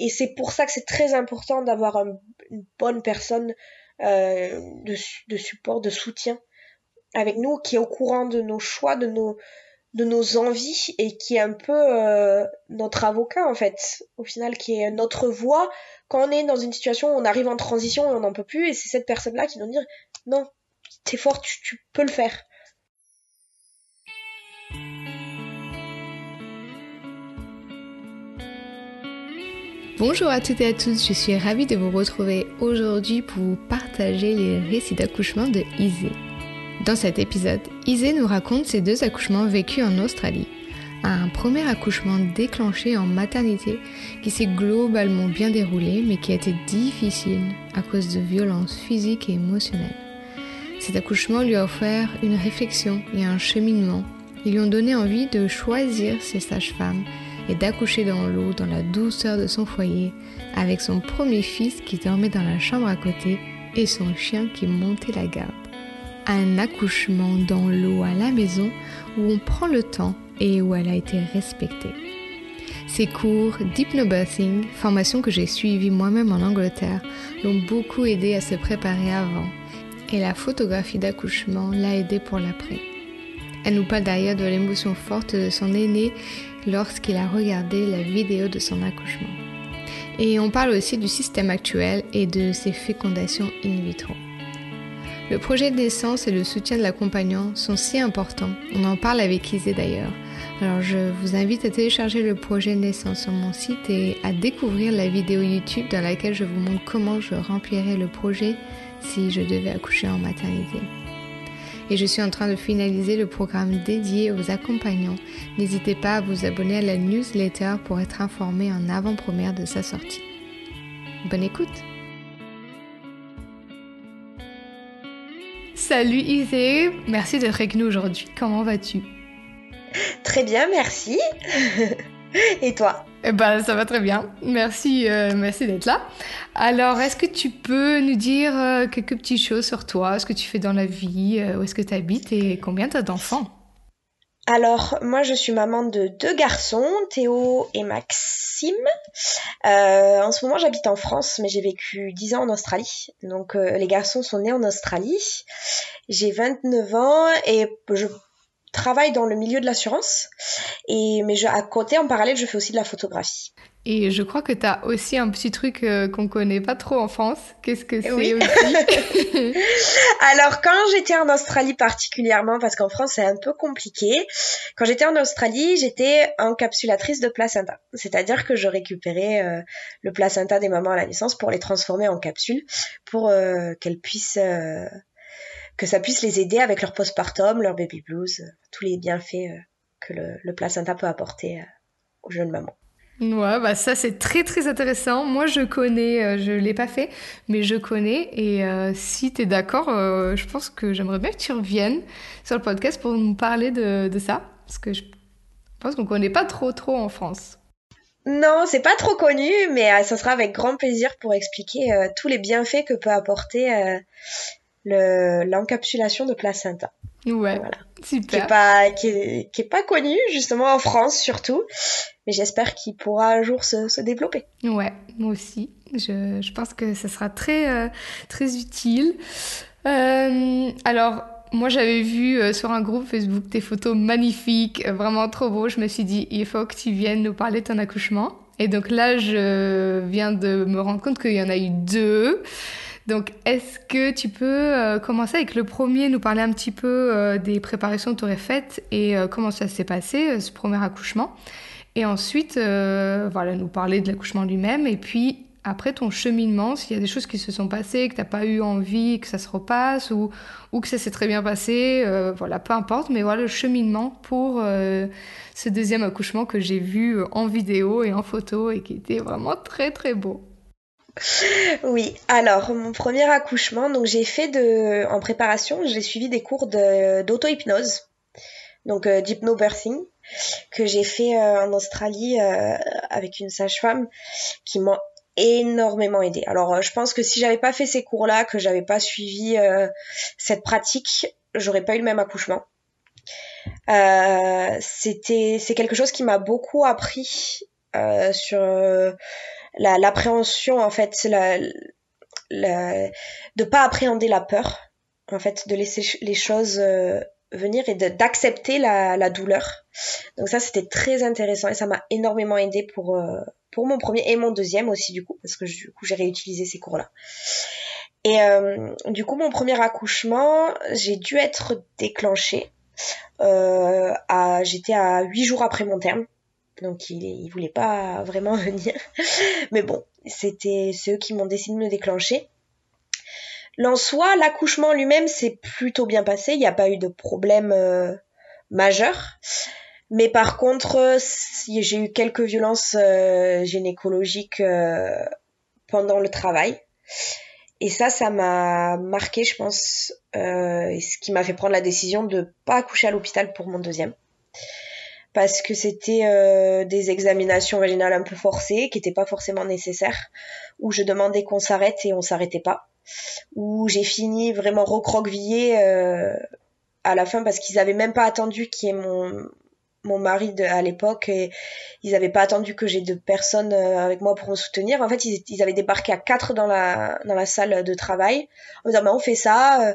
Et c'est pour ça que c'est très important d'avoir une bonne personne euh, de, support, de soutien avec nous, qui est au courant de nos choix, de nos, envies et qui est un peu euh, notre avocat en fait, au final, qui est notre voix quand on est dans une situation où on arrive en transition et on n'en peut plus, et c'est cette personne-là qui nous dire non, t'es fort, tu peux le faire. Bonjour à toutes et à tous, je suis ravie de vous retrouver aujourd'hui pour vous partager les récits d'accouchement de Isée. Dans cet épisode, Isée nous raconte ses deux accouchements vécus en Australie. Un premier accouchement déclenché en maternité qui s'est globalement bien déroulé mais qui a été difficile à cause de violences physiques et émotionnelles. Cet accouchement lui a offert une réflexion et un cheminement. Ils lui ont donné envie de choisir ses sages-femmes d'accoucher dans l'eau, dans la douceur de son foyer, avec son premier fils qui dormait dans la chambre à côté et son chien qui montait la garde. Un accouchement dans l'eau à la maison où on prend le temps et où elle a été respectée. Ces cours d'hypnobirthing, formation que j'ai suivie moi-même en Angleterre, l'ont beaucoup aidé à se préparer avant. Et la photographie d'accouchement l'a aidé pour l'après. Elle nous parle d'ailleurs de l'émotion forte de son aîné lorsqu'il a regardé la vidéo de son accouchement. Et on parle aussi du système actuel et de ses fécondations in vitro. Le projet de naissance et le soutien de l'accompagnant sont si importants. On en parle avec Isée d'ailleurs. Alors je vous invite à télécharger le projet de naissance sur mon site et à découvrir la vidéo YouTube dans laquelle je vous montre comment je remplirais le projet si je devais accoucher en maternité et je suis en train de finaliser le programme dédié aux accompagnants. N'hésitez pas à vous abonner à la newsletter pour être informé en avant-première de sa sortie. Bonne écoute Salut Isée, merci d'être avec nous aujourd'hui. Comment vas-tu? Très bien, merci. Et toi? Eh ben, ça va très bien. Merci, euh, merci d'être là. Alors, est-ce que tu peux nous dire euh, quelques petites choses sur toi, ce que tu fais dans la vie, euh, où est-ce que tu habites et combien tu as d'enfants? Alors, moi, je suis maman de deux garçons, Théo et Maxime. en ce moment, j'habite en France, mais j'ai vécu 10 ans en Australie. Donc, les garçons sont nés en Australie. J'ai 29 ans et je travaille dans le milieu de l'assurance. Et mais je, à côté, en parallèle, je fais aussi de la photographie. Et je crois que tu as aussi un petit truc euh, qu'on connaît pas trop en France. Qu'est-ce que c'est aussi Alors, quand j'étais en Australie particulièrement, parce qu'en France c'est un peu compliqué, quand j'étais en Australie, j'étais encapsulatrice de placenta. C'est-à-dire que je récupérais euh, le placenta des mamans à la naissance pour les transformer en capsules, pour euh, qu'elles puissent que ça puisse les aider avec leur postpartum, leur baby blues, euh, tous les bienfaits euh, que le, placenta peut apporter euh, aux jeunes mamans. Ouais, bah ça c'est très très intéressant. Moi je connais, je l'ai pas fait, mais je connais. Et si tu es d'accord, je pense que j'aimerais bien que tu reviennes sur le podcast pour nous parler de, de ça, parce que je pense qu'on connaît pas trop trop en France. Non, c'est pas trop connu, mais ça sera avec grand plaisir pour expliquer tous les bienfaits que peut apporter l'encapsulation de placenta. Ouais, voilà. super. Qui est, pas, qui, est, qui est pas connu, justement en France surtout, mais j'espère qu'il pourra un jour se, se, développer. Ouais, moi aussi. Je, je pense que ça sera très, euh, très utile. Euh, alors, moi, j'avais vu euh, sur un groupe Facebook tes photos magnifiques, vraiment trop beaux. Je me suis dit, il faut que tu viennes nous parler de ton accouchement. Et donc là, je viens de me rendre compte qu'il y en a eu deux. Donc, est-ce que tu peux euh, commencer avec le premier, nous parler un petit peu euh, des préparations que tu aurais faites et euh, comment ça s'est passé, ce premier accouchement? Et ensuite, voilà, nous parler de l'accouchement lui-même et puis après ton cheminement, s'il y a des choses qui se sont passées, que tu n'as pas eu envie que ça se repasse ou, ou que ça s'est très bien passé, voilà, peu importe, mais voilà le cheminement pour ce deuxième accouchement que j'ai vu en vidéo et en photo et qui était vraiment très très beau. Oui, alors mon premier accouchement, donc j'ai fait de, en préparation, j'ai suivi des cours d'auto-hypnose, donc euh, d'hypnobirthing, que j'ai fait euh, en Australie euh, avec une sage-femme qui m'a énormément aidé. Alors je pense que si j'avais pas fait ces cours-là, que j'avais pas suivi cette pratique, j'aurais pas eu le même accouchement. c'était c'est quelque chose qui m'a beaucoup appris sur l'appréhension en fait, la, la, de pas appréhender la peur, en fait, de laisser les choses euh, venir et d'accepter la, la, douleur. Donc ça, c'était très intéressant et ça m'a énormément aidé pour euh, pour mon premier et mon deuxième aussi du coup, parce que du coup j'ai réutilisé ces cours-là. Et euh, du coup, mon premier accouchement, j'ai dû être déclenchée. Euh, j'étais à huit jours après mon terme, donc il, il voulait pas vraiment venir. Mais bon, c'était ceux qui m'ont décidé de me déclencher. L'en soi, l'accouchement lui-même s'est plutôt bien passé. Il n'y a pas eu de problème euh, majeur. Mais par contre, euh, j'ai eu quelques violences euh, gynécologiques pendant le travail. Et ça, ça m'a marqué, je pense, ce qui m'a fait prendre la décision de pas accoucher à l'hôpital pour mon deuxième. Parce que c'était euh, des examinations vaginales un peu forcées, qui n'étaient pas forcément nécessaires, où je demandais qu'on s'arrête et on s'arrêtait pas, où j'ai fini vraiment recroquevillée euh, à la fin parce qu'ils avaient même pas attendu qu'il y ait mon, mon mari de, à l'époque et ils n'avaient pas attendu que j'ai deux personnes euh, avec moi pour me soutenir. En fait, ils, ils avaient débarqué à quatre dans la, dans la salle de travail en me disant bah, on fait ça, euh,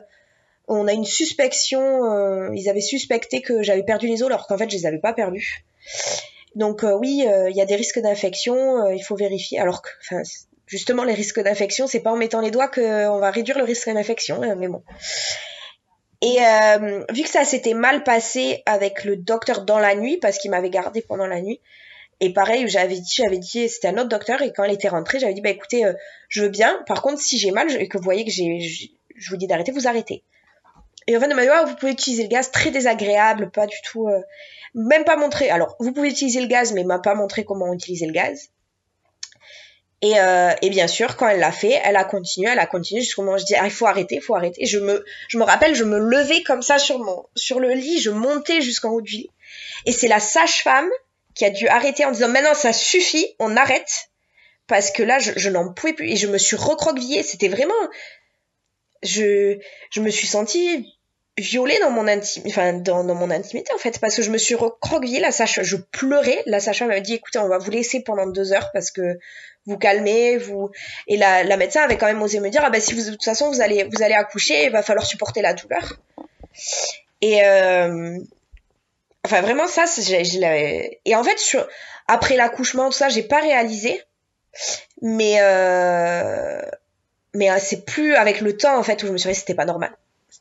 on a une suspicion, euh, ils avaient suspecté que j'avais perdu les os alors qu'en fait je les avais pas perdus. Donc oui, il y a des risques d'infection, il faut vérifier. Alors que, enfin, justement les risques d'infection, c'est pas en mettant les doigts qu'on va réduire le risque d'infection, hein, mais bon. Et euh, vu que ça s'était mal passé avec le docteur dans la nuit, parce qu'il m'avait gardé pendant la nuit, et pareil, j'avais dit, j'avais dit, c'était un autre docteur, et quand elle était rentrée, j'avais dit, bah écoutez, euh, je veux bien, par contre, si j'ai mal et que vous voyez que j'ai, je vous dis d'arrêter, vous arrêtez. Et en fait, elle m'a dit, oh, vous pouvez utiliser le gaz, très désagréable, pas du tout, euh, même pas montré. Alors, vous pouvez utiliser le gaz, mais m'a pas montré comment utiliser le gaz. Et, euh, et, bien sûr, quand elle l'a fait, elle a continué, elle a continué jusqu'au moment où je dis ah, il faut arrêter, il faut arrêter. Je me, je me rappelle, je me levais comme ça sur mon, sur le lit, je montais jusqu'en haut du lit. Et c'est la sage-femme qui a dû arrêter en disant maintenant ça suffit, on arrête parce que là je, je n'en pouvais plus et je me suis recroquevillée. C'était vraiment, je, je me suis sentie violée dans mon intimité, enfin dans, mon intimité en fait, parce que je me suis recroquevillée. La sage, je pleurais. La sage-femme m'a dit écoutez, on va vous laisser pendant deux heures parce que vous calmez, vous et la, la médecin avait quand même osé me dire ah ben si vous de toute façon vous allez vous allez accoucher, il va falloir supporter la douleur. Et euh, enfin vraiment ça, je, et en fait après l'accouchement tout ça, j'ai pas réalisé, mais euh, mais euh, c'est plus avec le temps en fait où je me suis dit c'était pas normal,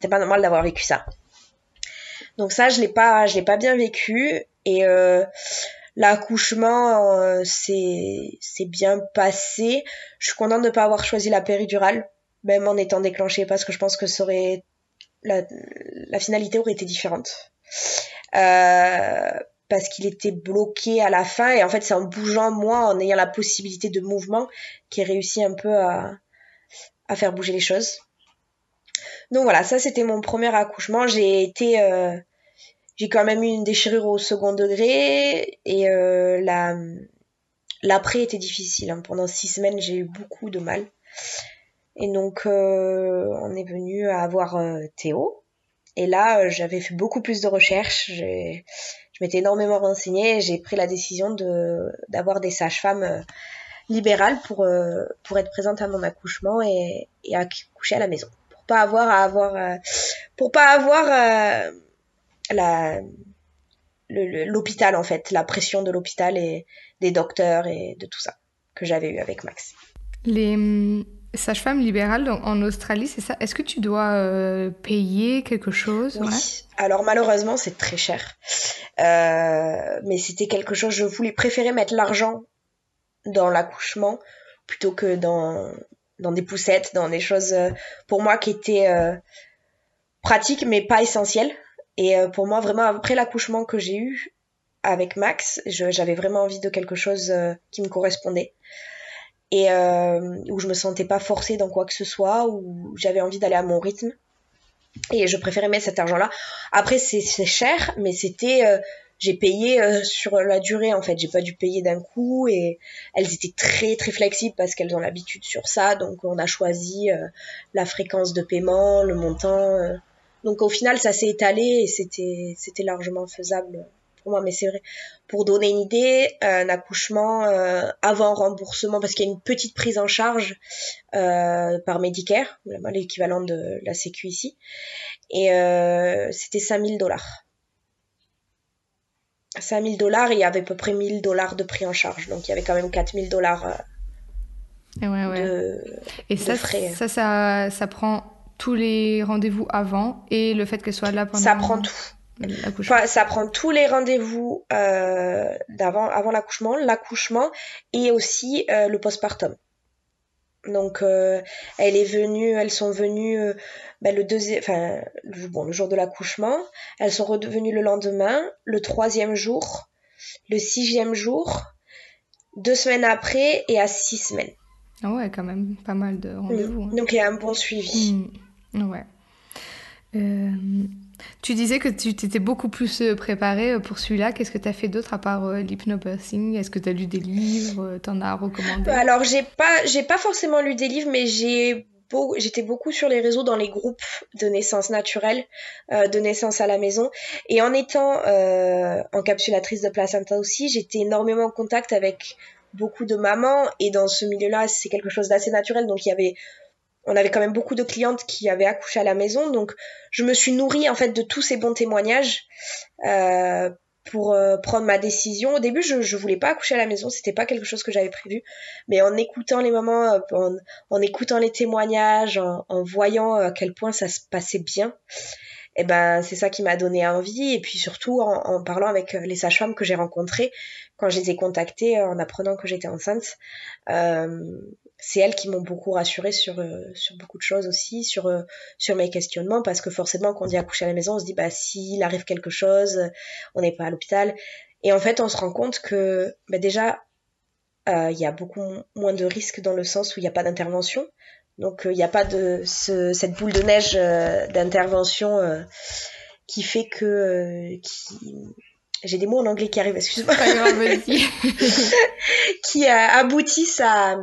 c'était pas normal d'avoir vécu ça. Donc ça je l'ai pas je l'ai pas bien vécu et euh, L'accouchement euh, c'est bien passé. Je suis contente de ne pas avoir choisi la péridurale, même en étant déclenchée, parce que je pense que ça aurait la, la finalité aurait été différente. Euh, parce qu'il était bloqué à la fin et en fait c'est en bougeant moi en ayant la possibilité de mouvement qui réussi un peu à, à faire bouger les choses. Donc voilà, ça c'était mon premier accouchement. J'ai été euh, j'ai quand même eu une déchirure au second degré et euh, la l'après était difficile. Hein. Pendant six semaines, j'ai eu beaucoup de mal. Et donc, euh, on est venu à avoir Théo. Et là, j'avais fait beaucoup plus de recherches. Je m'étais énormément renseignée. J'ai pris la décision de d'avoir des sages-femmes libérales pour pour être présente à mon accouchement et, et accoucher à la maison, pas avoir à avoir pour pas avoir la l'hôpital en fait, la pression de l'hôpital et des docteurs et de tout ça que j'avais eu avec Max. Les hum, sages-femmes libérales en Australie, c'est ça? Est-ce que tu dois euh, payer quelque chose? Oui. Alors malheureusement, c'est très cher. Euh, mais c'était quelque chose, je voulais préférer mettre l'argent dans l'accouchement plutôt que dans, dans des poussettes, dans des choses euh, pour moi qui étaient pratiques mais pas essentielles. Et euh, pour moi, vraiment, après l'accouchement que j'ai eu avec Max, j'avais vraiment envie de quelque chose euh, qui me correspondait. Et euh, où je me sentais pas forcée dans quoi que ce soit, où j'avais envie d'aller à mon rythme. Et je préférais mettre cet argent-là. Après, c'est cher, mais c'était... j'ai payé sur la durée en fait j'ai pas dû payer d'un coup et elles étaient très très flexibles parce qu'elles ont l'habitude sur ça donc on a choisi la fréquence de paiement le montant donc au final, ça s'est étalé et c'était c'était largement faisable pour moi, mais c'est vrai. Pour donner une idée, un accouchement euh, avant remboursement, parce qu'il y a une petite prise en charge euh, par Medicare, l'équivalent de la Sécu ici, et euh, c'était 5000 dollars. 5000 dollars, il y avait à peu près 1000 dollars de prix en charge, donc il y avait quand même 4000 dollars. Euh, ouais, ouais. De, et ça, frais. ça, ça, ça prend tous les rendez-vous avant et le fait qu'elle soit là pendant. Ça prend tout. Enfin, ça prend tous les rendez-vous euh, d'avant, avant l'accouchement, l'accouchement et aussi euh, le postpartum. Donc, euh, elle est venue, elles sont venues euh, ben, le deuxième, enfin, le, bon, le jour de l'accouchement. Elles sont revenues le lendemain, le troisième jour, le sixième jour, deux semaines après et à six semaines. Ah ouais, quand même, pas mal de rendez-vous. Hein. Donc, il y a un bon suivi. Mmh. Ouais. Tu disais que tu t'étais beaucoup plus euh, préparée euh, pour celui-là. Qu'est-ce que tu as fait d'autre à part euh, Est-ce que tu as lu des livres T'en as recommandé? Alors, j'ai pas, j'ai pas forcément lu des livres, mais j'ai j'étais beaucoup sur les réseaux dans les groupes de naissance naturelle, de naissance à la maison. Et en étant euh, encapsulatrice de placenta aussi, j'étais énormément en contact avec beaucoup de mamans. Et dans ce milieu-là, c'est quelque chose d'assez naturel. Donc il y avait on avait quand même beaucoup de clientes qui avaient accouché à la maison, donc je me suis nourrie en fait de tous ces bons témoignages euh, pour euh, prendre ma décision. Au début, je, je voulais pas accoucher à la maison, c'était pas quelque chose que j'avais prévu, mais en écoutant les moments, euh, en, écoutant les témoignages, en, voyant à quel point ça se passait bien, eh ben c'est ça qui m'a donné envie. Et puis surtout en, parlant avec les sages-femmes que j'ai rencontrées quand je les ai contactées en apprenant que j'étais enceinte. C'est elles qui m'ont beaucoup rassurée sur, euh, sur beaucoup de choses aussi, sur, euh, sur mes questionnements, parce que forcément, quand on dit accoucher à la maison, on se dit, bah, s'il arrive quelque chose, on n'est pas à l'hôpital. Et en fait, on se rend compte que, bah, déjà, euh, il y a beaucoup moins de risques dans le sens où il n'y a pas d'intervention. Donc, il n'y a pas de ce, cette boule de neige d'intervention qui fait que, qui, j'ai des mots en anglais qui arrivent, excuse-moi, qui aboutissent à,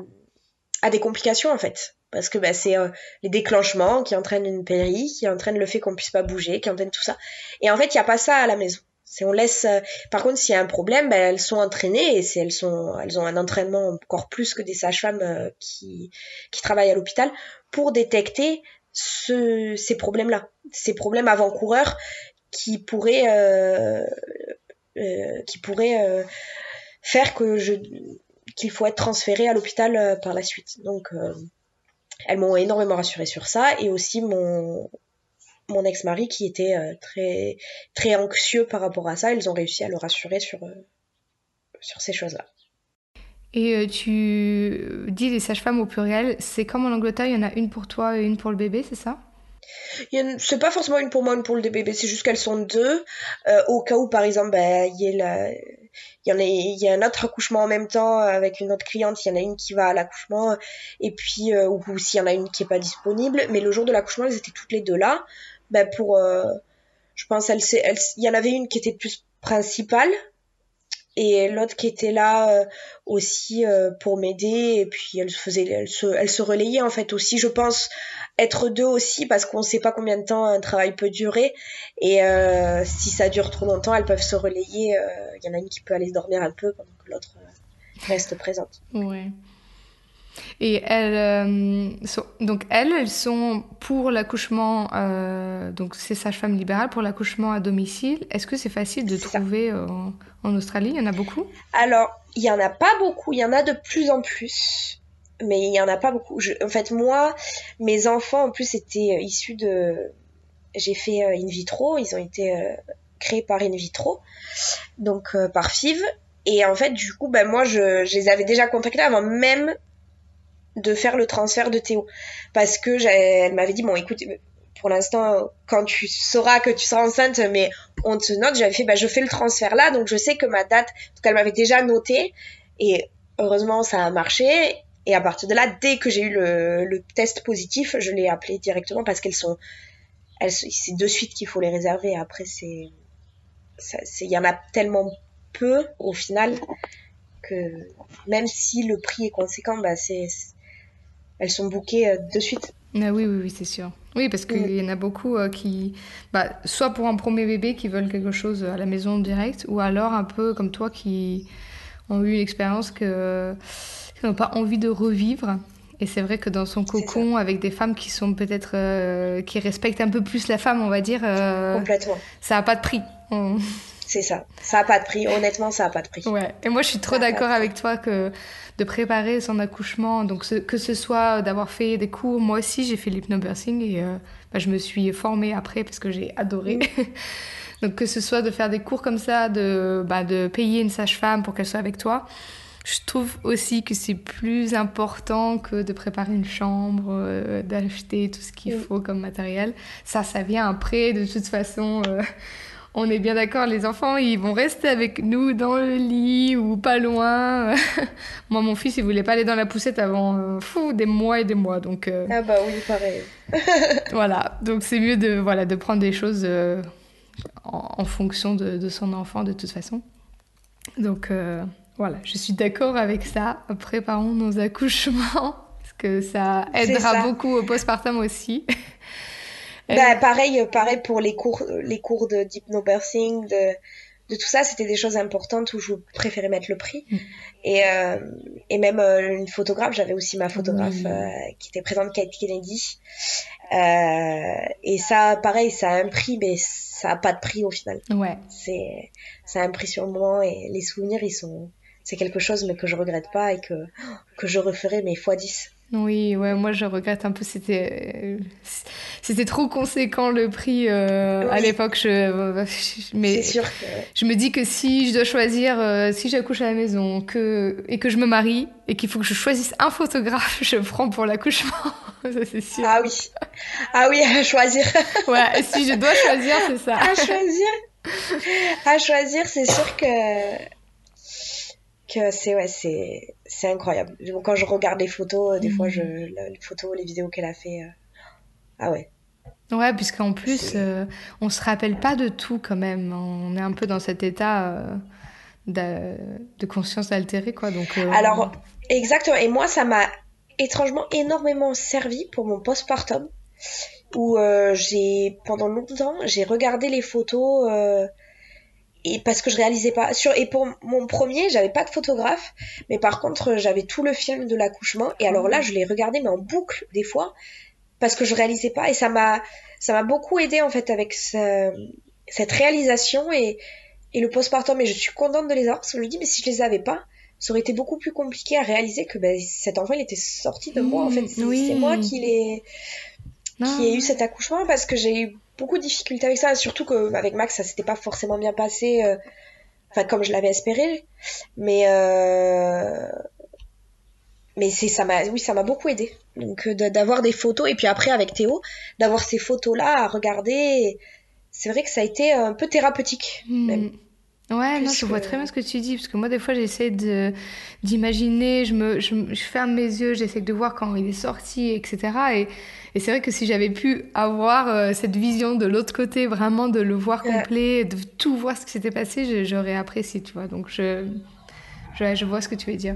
à des complications en fait. Parce que bah, c'est euh, les déclenchements qui entraînent une péri, qui entraînent le fait qu'on puisse pas bouger, qui entraînent tout ça. Et en fait, il n'y a pas ça à la maison. On laisse. Euh, par contre, s'il y a un problème, bah, elles sont entraînées et elles sont, elles ont un entraînement encore plus que des sages-femmes euh, qui travaillent à l'hôpital pour détecter ce, ces problèmes-là, ces problèmes avant-coureurs qui pourraient qui pourraient faire que je qu'il faut être transféré à l'hôpital euh, par la suite. Donc, euh, elles m'ont énormément rassurée sur ça et aussi mon mon ex-mari qui était euh, très très anxieux par rapport à ça, ils ont réussi à le rassurer sur sur ces choses-là. Et tu dis les sages-femmes au pluriel, c'est comme en Angleterre, il y en a une pour toi et une pour le bébé, c'est ça? C'est pas forcément une pour moi, une pour le bébé, c'est juste qu'elles sont deux. au cas où, par exemple, bah, il y a la, il y en a il y a un autre accouchement en même temps avec une autre cliente il y en a une qui va à l'accouchement et puis euh, ou, s'il y en a une qui est pas disponible. Mais le jour de l'accouchement elles étaient toutes les deux là. Ben pour euh, je pense elle il y en avait une qui était plus principale et l'autre qui était là euh, aussi pour m'aider. Et puis elle faisait elle se elle se relayait en fait aussi je pense être deux aussi parce qu'on sait pas combien de temps un travail peut durer. Et euh, si ça dure trop longtemps elles peuvent se relayer il y en a une qui peut aller dormir un peu pendant que l'autre reste présente. Ouais. Et elles, euh, donc elles, elles sont pour l'accouchement, euh, donc c'est sage-femme libérale pour l'accouchement à domicile. Est-ce que c'est facile de trouver euh, en Australie? Il y en a beaucoup? Alors, il y en a pas beaucoup. Il y en a de plus en plus, mais il y en a pas beaucoup. en fait, moi, mes enfants en plus étaient issus de. J'ai fait in vitro. Ils ont été créés par in vitro, donc par FIV. Et en fait, du coup, ben moi, je, les avais déjà contactés avant même de faire le transfert de Théo parce que elle m'avait dit bon écoute pour l'instant quand tu sauras que tu seras enceinte mais on te note j'avais fait bah je fais le transfert là donc je sais que ma date en qu'elle m'avait déjà noté et heureusement ça a marché et à partir de là dès que j'ai eu le, test positif je l'ai appelé directement parce qu'elles sont elles c'est de suite qu'il faut les réserver après c'est il y en a tellement peu au final que même si le prix est conséquent bah c'est elles sont bookées euh, de suite. Ah oui, oui, oui, c'est sûr. Oui, parce qu'il Mm. y en a beaucoup euh, qui, bah, soit pour un premier bébé qui veulent quelque chose à la maison direct, ou alors un peu comme toi qui ont eu une expérience que qui n'ont pas envie de revivre. Et c'est vrai que dans son cocon, avec des femmes qui sont peut-être euh, qui respectent un peu plus la femme, on va dire, euh, Complètement. ça a pas de prix. On- C'est ça. Ça a pas de prix. Honnêtement, ça a pas de prix. Ouais, et moi je suis trop d'accord avec toi que de préparer son accouchement, donc ce- que ce soit d'avoir fait des cours, moi aussi j'ai fait l'hypnobirthing et euh, bah, je me suis formée après parce que j'ai adoré. donc que ce soit de faire des cours comme ça, de, bah, de payer une sage-femme pour qu'elle soit avec toi, je trouve aussi que c'est plus important que de préparer une chambre, euh, d'acheter tout ce qu'il faut comme matériel. Ça, ça vient après, de toute façon. euh, on est bien d'accord, les enfants, ils vont rester avec nous dans le lit ou pas loin. Moi, mon fils, il voulait pas aller dans la poussette avant euh, fou, des mois et des mois. Donc Ah bah oui, pareil. voilà, donc c'est mieux de, voilà, de prendre des choses en, en fonction de, de son enfant de toute façon. Donc voilà, je suis d'accord avec ça. Préparons nos accouchements parce que ça aidera ça. beaucoup au postpartum aussi. Euh, Bah, pareil, pareil pour les cours, les cours de d'hypnobirthing, de, de tout ça, c'était des choses importantes où je préférais mettre le prix. Mm. Et, euh, et même euh, une photographe, j'avais aussi ma photographe euh, qui était présente, Kate Kennedy. Euh, et ça, pareil, ça a un prix, mais ça a pas de prix au final. Ouais. C'est, ça a un prix sur le moment et les souvenirs, ils sont, c'est quelque chose, mais que je regrette pas et que, que je referai, mais fois 10. Oui, ouais, moi je regrette un peu. C'était, c'était trop conséquent le prix euh, à l'époque. Je, je- mais sûr que, je me dis que si je dois choisir, euh, si j'accouche à la maison, que et que je me marie et qu'il faut que je choisisse un photographe, je prends pour l'accouchement. Ça c'est sûr. ah oui. Ah oui, à choisir. Ouais, si je dois choisir, c'est ça. à choisir à choisir c'est sûr que que c'est ouais c'est c'est incroyable Donc, quand je regarde les photos euh, des fois Mhm. je la- les photos les vidéos qu'elle a fait euh, ah ouais Ouais, puisqu'en plus, euh, on se rappelle pas de tout quand même. On est un peu dans cet état de, de conscience altérée, quoi. Donc. alors exactement et moi ça m'a étrangement énormément servi pour mon postpartum où euh, j'ai pendant longtemps j'ai regardé les photos euh, et parce que je réalisais pas. Sur et pour mon premier j'avais pas de photographe mais par contre j'avais tout le film de l'accouchement. Et alors là je l'ai regardé mais en boucle des fois parce que je réalisais pas. Et ça m'a ça m'a beaucoup aidé en fait avec ce- cette réalisation et et le postpartum. Et je suis contente de les avoir parce que je me dis mais si je les avais pas ça aurait été beaucoup plus compliqué à réaliser que ben, cet enfant il était sorti de moi en fait. C'est oui. c'est moi qui l'ai qui ai eu cet accouchement parce que j'ai eu beaucoup de difficultés avec ça, surtout que avec Max ça s'était pas forcément bien passé, euh, enfin comme je l'avais espéré, mais euh, mais c'est ça m'a oui ça m'a beaucoup aidé. Donc euh, d'avoir des photos et puis après avec Théo d'avoir ces photos là à regarder c'est vrai que ça a été un peu thérapeutique même. Ouais, Plus non, je vois très bien ce que tu dis, parce que moi, des fois, j'essaie d'imaginer, je me, je, me- je ferme mes yeux, j'essaie de voir quand il est sorti, etc. Et, et c'est vrai que si j'avais pu avoir euh, cette vision de l'autre côté, vraiment de le voir Ouais. complet, de tout voir ce qui s'était passé, j'aurais apprécié, tu vois. Donc, je, je, je vois ce que tu veux dire.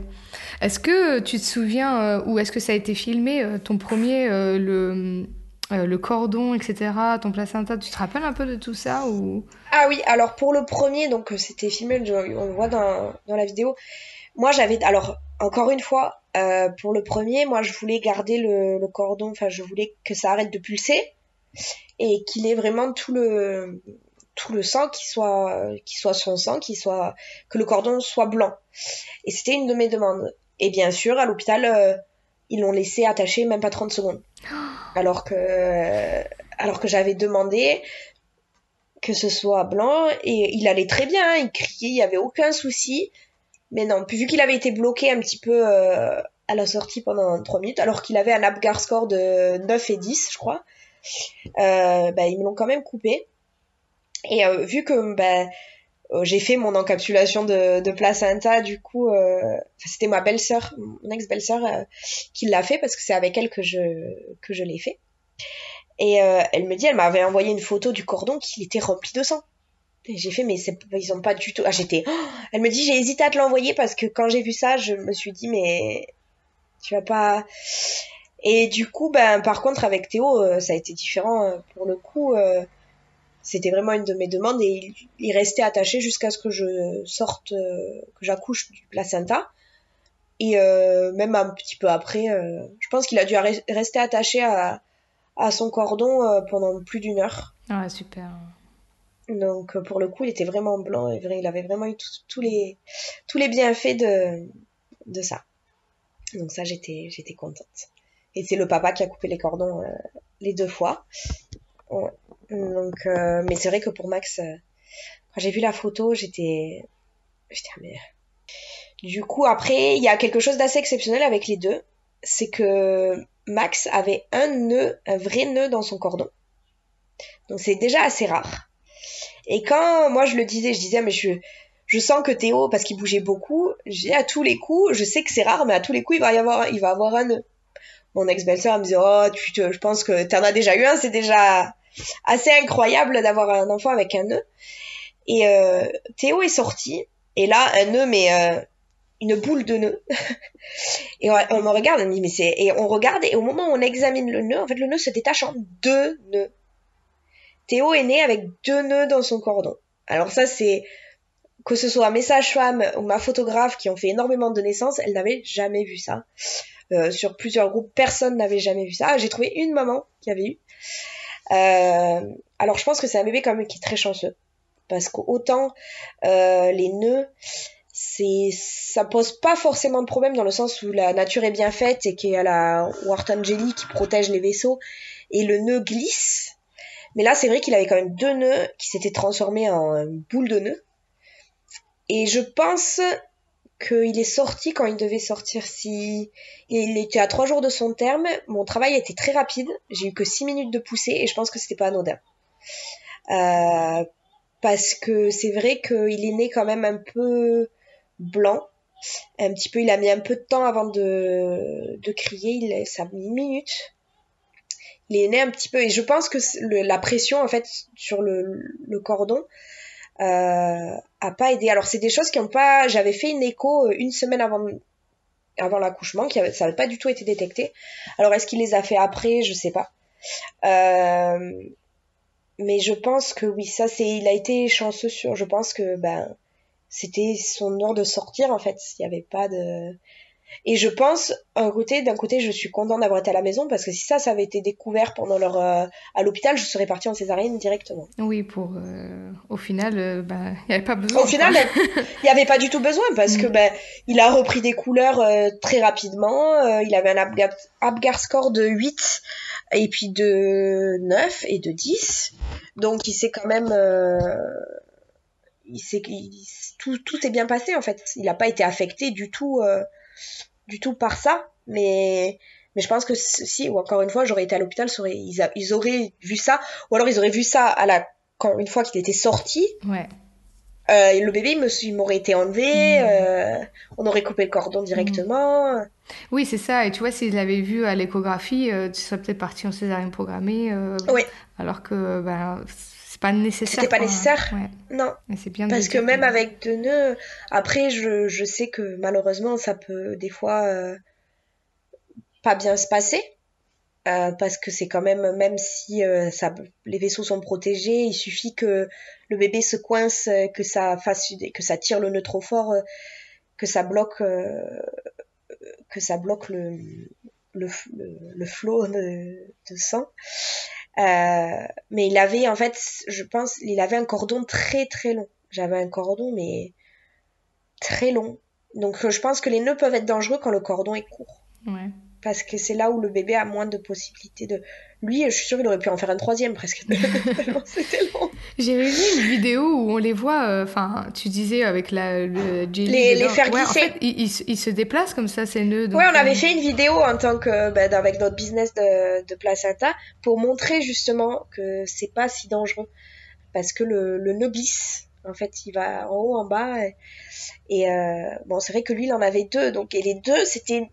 Est-ce que tu te souviens, euh, ou est-ce que ça a été filmé, euh, ton premier, euh, le, euh, le cordon, etc., ton placenta, tu te rappelles un peu de tout ça ou... Ah oui, alors pour le premier, donc euh, c'était filmé, on le voit dans, dans la vidéo. Moi j'avais, alors encore une fois, euh, pour le premier, moi je voulais garder le, le cordon, enfin je voulais que ça arrête de pulser et qu'il ait vraiment tout le tout le sang qui soit qui soit son sang, qui soit que le cordon soit blanc. Et c'était une de mes demandes. Et bien sûr, à l'hôpital, euh, ils l'ont laissé attaché même pas 30 secondes. Alors que alors que j'avais demandé que ce soit blanc et il allait très bien, hein, il criait, il y avait aucun souci. Mais non, vu qu'il avait été bloqué un petit peu euh, à la sortie pendant 3 minutes, alors qu'il avait un Apgar score de 9 et 10, je crois, euh, bah, ils me l'ont quand même coupé. Et euh, vu que bah, j'ai fait mon encapsulation de, placenta, du coup, euh, c'était ma belle-sœur, mon ex-belle-sœur, euh, qui l'a fait parce que c'est avec elle que je, que je l'ai fait. Et euh, elle me dit, elle m'avait envoyé une photo du cordon qui était rempli de sang. Et j'ai fait, mais ils ont pas du tout. Ah, j'étais. Oh elle me dit, j'ai hésité à te l'envoyer parce que quand j'ai vu ça, je me suis dit, mais tu vas pas. Et du coup, ben, par contre, avec Théo, euh, ça a été différent. Pour le coup, c'était vraiment une de mes demandes et il, restait attaché jusqu'à ce que je sorte, que j'accouche du placenta. Et même un petit peu après, je pense qu'il a dû rester attaché à, à son cordon pendant plus d'une heure. Ah, super. Donc pour le coup, il était vraiment blanc et vrai, il avait vraiment eu tous les tous les bienfaits de de ça. Donc ça, j'étais j'étais contente. Et c'est le papa qui a coupé les cordons euh, les deux fois. Donc, euh, mais c'est vrai que pour Max, euh, quand j'ai vu la photo, j'étais j'étais ah, mais du coup après, il y a quelque chose d'assez exceptionnel avec les deux, c'est que Max avait un nœud, un vrai nœud dans son cordon. Donc c'est déjà assez rare. Et quand moi je le disais, je disais, mais je, je sens que Théo, parce qu'il bougeait beaucoup, j'ai à tous les coups, je sais que c'est rare, mais à tous les coups, il va y avoir, il va avoir un nœud. Mon ex-belle-sœur me disait, oh, tu te, je pense que t'en as déjà eu un, c'est déjà assez incroyable d'avoir un enfant avec un nœud. Et euh, Théo est sorti, et là, un nœud, mais euh, une boule de nœud. et on, me regarde, on me dit, mais c'est, et on regarde, et au moment où on examine le nœud, en fait, le nœud se détache en deux nœuds. Théo est né avec deux nœuds dans son cordon. Alors ça, c'est que ce soit mes sages-femmes ou ma photographe qui ont fait énormément de naissances, elles n'avaient jamais vu ça. Euh, sur plusieurs groupes, personne n'avait jamais vu ça. J'ai trouvé une maman qui avait eu. Euh, alors je pense que c'est un bébé quand même qui est très chanceux. Parce qu'autant euh, les nœuds, c'est ça pose pas forcément de problème dans le sens où la nature est bien faite et qu'il y a la Wharton Jelly qui protège les vaisseaux et le nœud glisse mais là, c'est vrai qu'il avait quand même deux nœuds qui s'étaient transformés en boule de nœuds. Et je pense qu'il est sorti quand il devait sortir. Si il était à trois jours de son terme, mon travail a été très rapide. J'ai eu que six minutes de poussée et je pense que c'était pas anodin. Euh, parce que c'est vrai qu'il est né quand même un peu blanc. Un petit peu, il a mis un peu de temps avant de, crier. Il, ça a mis une minute il est né un petit peu et je pense que la pression en fait sur le, le cordon euh, a pas aidé. Alors c'est des choses qui ont pas. J'avais fait une écho euh, une semaine avant avant l'accouchement, qui avait, ça n'avait pas du tout été détecté. Alors est-ce qu'il les a fait après? Je sais pas. Euh, mais je pense que oui, ça c'est. Il a été chanceux sur. Je pense que ben c'était son heure de sortir en fait. Il n'y avait pas de. Et je pense, d'un côté, d'un côté, je suis contente d'avoir été à la maison parce que si ça, ça avait été découvert pendant leur euh, à l'hôpital, je serais partie en césarienne directement. Oui, pour euh, au final, euh, bah, il n'y avait pas besoin. Au final, il n'y avait pas du tout besoin parce que ben il a repris des couleurs très rapidement. il avait un Apgar, score de 8 et puis de 9 et de 10. Donc il s'est quand même il tout tout s'est bien passé en fait. Il n'a pas été affecté du tout du tout par ça, mais mais je pense que si ou encore une fois j'aurais été à l'hôpital, ils, ils, auraient vu ça, ou alors ils auraient vu ça à la quand une fois qu'il était sorti. Ouais. Euh, le bébé m'aurait été enlevé, mmh. euh, on aurait coupé le cordon directement. Oui, c'est ça. Et tu vois, s'il l'avait vu à l'échographie, euh, tu serais peut-être parti en césarienne programmée. oui. Alors que ben, pas nécessaire. C'était pas nécessaire. Non. Mais c'est bien. Parce que même avec deux nœuds, après, je, je, sais que malheureusement, ça peut des fois euh, pas bien se passer. Euh, parce que c'est quand même, même si euh, ça, les vaisseaux sont protégés, il suffit que le bébé se coince, que ça fasse, que ça tire le nœud trop fort, que ça bloque, que ça bloque le, le, le, flot de, de sang. Euh, mais il avait, en fait, je pense, il avait un cordon très très long. J'avais un cordon, mais très long. Donc je pense que les nœuds peuvent être dangereux quand le cordon est court. Ouais parce que c'est là où le bébé a moins de possibilités de. Lui, je suis sûre qu'il aurait pu en faire un troisième presque. c'était long. J'avais vu une vidéo où on les voit, euh, enfin, tu disais avec la, le. Les, les faire glisser. en fait, ils, se déplacent comme ça, ces nœuds. Ouais, on avait euh, fait une vidéo en tant que. Ben, avec notre business de, de placenta pour montrer justement que c'est pas si dangereux. Parce que le, le nœud glisse. En fait, il va en haut, en bas. Et, euh, bon, c'est vrai que lui, il en avait deux. Donc, et les deux, c'était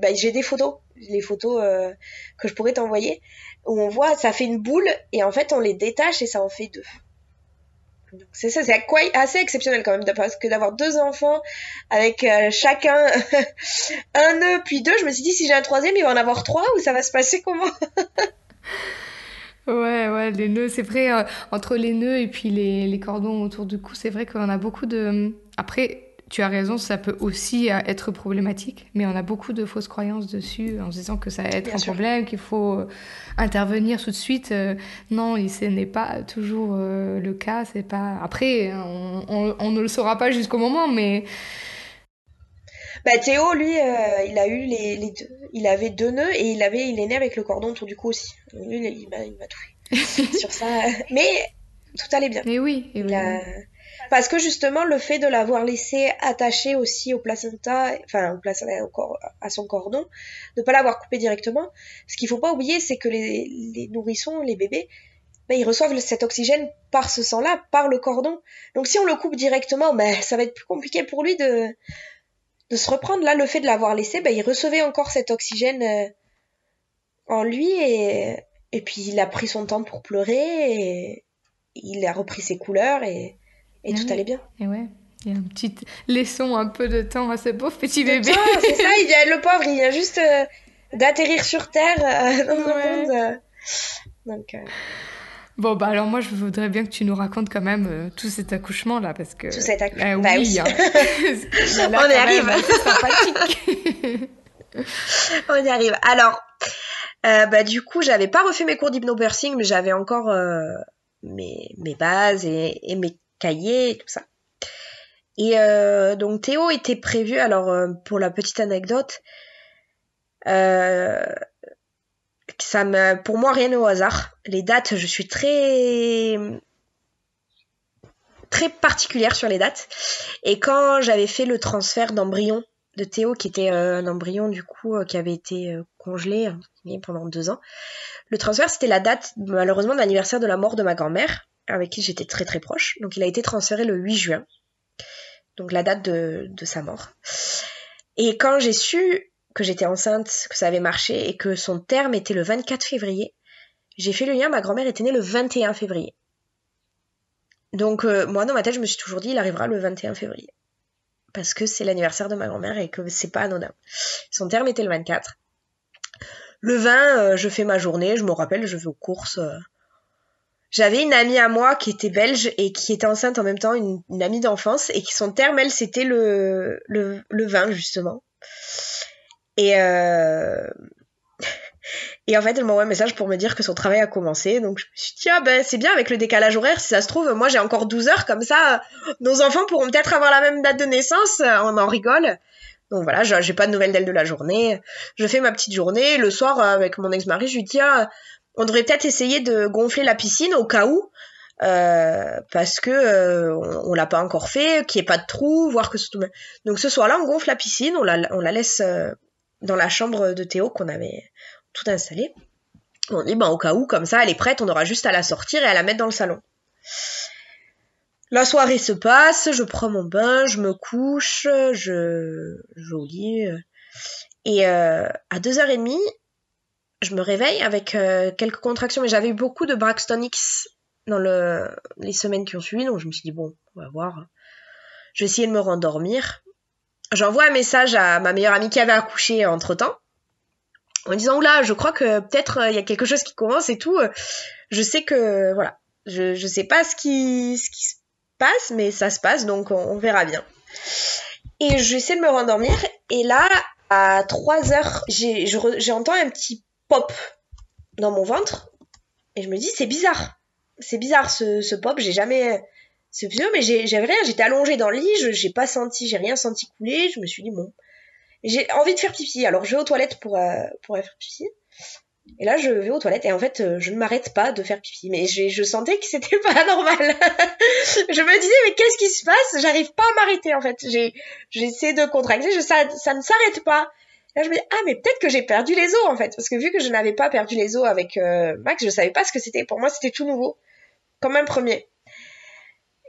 bah, j'ai des photos, les photos euh, que je pourrais t'envoyer, où on voit, ça fait une boule, et en fait, on les détache et ça en fait deux. c'est ça, c'est assez exceptionnel quand même parce que d'avoir deux enfants avec euh, chacun un nœud puis deux. Je me suis dit si j'ai un troisième, il va en avoir trois ou ça va se passer comment? Ouais, ouais, les nœuds, c'est vrai, euh, entre les nœuds et puis les, les cordons autour du cou, c'est vrai qu'on a beaucoup de... Après, tu as raison, ça peut aussi euh, être problématique, mais on a beaucoup de fausses croyances dessus en se disant que ça va être un problème, qu'il faut euh, intervenir tout de suite. Euh, non, ce n'est pas toujours le cas. C'est pas. Après, on, ne le saura pas jusqu'au moment, mais. Bah, Théo, lui, il a eu les, deux. Il avait deux nœuds et il avait, il est né avec le cordon autour du cou aussi. Lui, il m'a tout fait sur ça. Mais tout allait bien. Et oui. Et oui. Parce que justement, le fait de l'avoir laissé attaché aussi au placenta, enfin au à son cordon, de ne pas l'avoir coupé directement, ce qu'il faut pas oublier, c'est que les, nourrissons, les bébés, ben, ils reçoivent cet oxygène par ce sang-là, par le cordon. Donc si on le coupe directement, ben, ça va être plus compliqué pour lui de, de se reprendre. Là, le fait de l'avoir laissé, ben, il recevait encore cet oxygène euh, en lui et, et puis il a pris son temps pour pleurer et il a repris ses couleurs et et tout allait bien. Et ouais. Il y a un petit laissons un peu de temps à ce pauvre petit bébé. C'est ça, il a, le pauvre, il vient juste euh, d'atterrir sur Terre euh, dans le monde. Euh. Donc. Bon, bah alors moi, je voudrais bien que tu nous racontes quand même tout cet accouchement-là, parce que... Tout cet accouchement, bah, oui. Hein. On y arrive. sympathique. On y arrive. Alors, bah du coup, j'avais pas refait mes cours d'hypnobirthing, mais j'avais encore mes, mes bases et, et mes cahiers tout ça. Et euh, donc Théo était prévu, alors euh, pour la petite anecdote, euh, ça me, pour moi rien au hasard. Les dates, je suis très très particulière sur les dates. Et quand j'avais fait le transfert d'embryon de Théo, qui était un embryon du coup qui avait été congelé pendant deux ans, le transfert c'était la date malheureusement de l'anniversaire de la mort de ma grand-mère avec qui j'étais très très proche. Donc il a été transféré le 8 juin, donc la date de, sa mort. Et quand j'ai su que j'étais enceinte, que ça avait marché et que son terme était le 24 février, j'ai fait le lien, ma grand-mère était née le 21 février. Donc euh, moi dans ma tête je me suis toujours dit il arrivera le 21 février. Parce que c'est l'anniversaire de ma grand-mère et que c'est pas anodin. Son terme était le 24. Le 20, euh, je fais ma journée, je me rappelle, je vais aux courses. Euh, j'avais une amie à moi qui était belge et qui était enceinte en même temps, une, amie d'enfance, et qui son terme, elle, c'était le, le, le 20, justement. Et, euh... et en fait, elle m'envoie un message pour me dire que son travail a commencé. Donc je me suis dit, ah ben c'est bien avec le décalage horaire, si ça se trouve, moi j'ai encore 12 heures, comme ça, nos enfants pourront peut-être avoir la même date de naissance, on en rigole. Donc voilà, j'ai pas de nouvelles d'elle de la journée. Je fais ma petite journée. Le soir, avec mon ex-mari, je lui dis, ah, on devrait peut-être essayer de gonfler la piscine au cas où. Euh, parce que euh, on, l'a pas encore fait, qu'il n'y ait pas de trou, voir que tout... donc ce soir-là on gonfle la piscine, on la, laisse euh, dans la chambre de Théo qu'on avait tout installé. On dit ben au cas où comme ça elle est prête, on aura juste à la sortir et à la mettre dans le salon. La soirée se passe, je prends mon bain, je me couche, je jolie et à 2h30 je me réveille avec euh, quelques contractions, mais j'avais eu beaucoup de Braxton dans le, les semaines qui ont suivi, donc je me suis dit, bon, on va voir. Je vais essayer de me rendormir. J'envoie un message à ma meilleure amie qui avait accouché entre temps, en disant, oula, je crois que peut-être euh, il y a quelque chose qui commence et tout. Je sais que, voilà, je, je sais pas ce qui, ce qui se passe, mais ça se passe, donc on, verra bien. Et j'essaie de me rendormir, et là, à 3 heures, j'entends un petit dans mon ventre. Et je me dis, c'est bizarre. C'est bizarre ce, ce pop, j'ai jamais. C'est vieux, mais j'avais rien. J'étais allongée dans le lit, j'ai pas senti, j'ai rien senti couler. Je me suis dit, bon. J'ai envie de faire pipi. Alors je vais aux toilettes pour, euh, pour faire pipi. Et là, je vais aux toilettes et en fait, euh, je ne m'arrête pas de faire pipi. Mais je sentais que c'était pas normal. je me disais, mais qu'est-ce qui se passe? J'arrive pas à m'arrêter en fait. J'essaie de contracter, je, ça, ça ne s'arrête pas. Là, je me dis, ah, mais peut-être que j'ai perdu les os, en fait. Parce que vu que je n'avais pas perdu les os avec euh, Max, je savais pas ce que c'était. Pour moi, c'était tout nouveau. Comme un premier.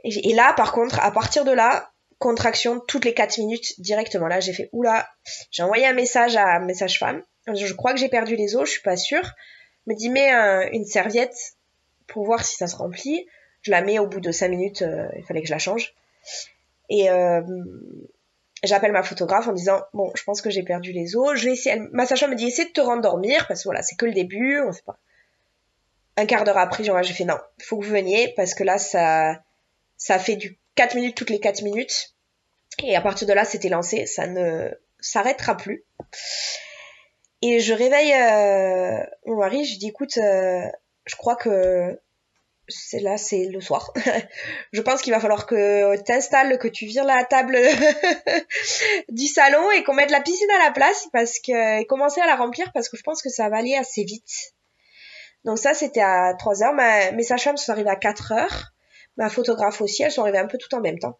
Et, là, par contre, à partir de là, contraction toutes les 4 minutes directement. Là, j'ai fait, oula, j'ai envoyé un message à message femme. Je crois que j'ai perdu les os, je suis pas sûre. Me dit, mets une serviette pour voir si ça se remplit. Je la mets au bout de 5 minutes, il fallait que je la change. Et j'appelle ma photographe en disant bon je pense que j'ai perdu les os je vais essayer ma sage me dit essaie de te rendormir parce que voilà c'est que le début on sait pas. Un quart d'heure après j'ai fait non faut que vous veniez parce que là ça ça fait du 4 minutes toutes les 4 minutes. Et à partir de là c'était lancé ça ne s'arrêtera plus. Et je réveille euh, mon mari je dis écoute euh, je crois que c'est là, c'est le soir. je pense qu'il va falloir que t'installes, que tu vires la table du salon et qu'on mette la piscine à la place parce que et commencer à la remplir parce que je pense que ça va aller assez vite. Donc ça, c'était à 3 heures. Ma, mes sages-femmes sont arrivées à 4 heures. Ma photographe aussi, elles sont arrivées un peu tout en même temps.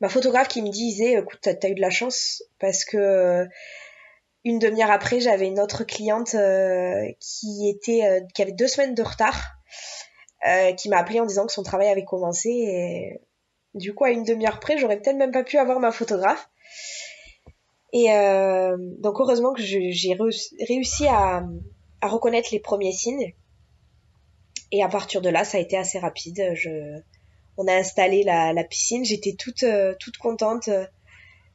Ma photographe qui me disait, écoute, t'as, eu de la chance parce que une demi-heure après, j'avais une autre cliente euh, qui était, euh, qui avait deux semaines de retard euh, qui m'a appelé en disant que son travail avait commencé et du coup à une demi-heure près j'aurais peut-être même pas pu avoir ma photographe. Et euh, donc heureusement que j'ai réussi à, reconnaître les premiers signes. Et à partir de là ça a été assez rapide. On a installé la, la piscine. J'étais toute euh, toute contente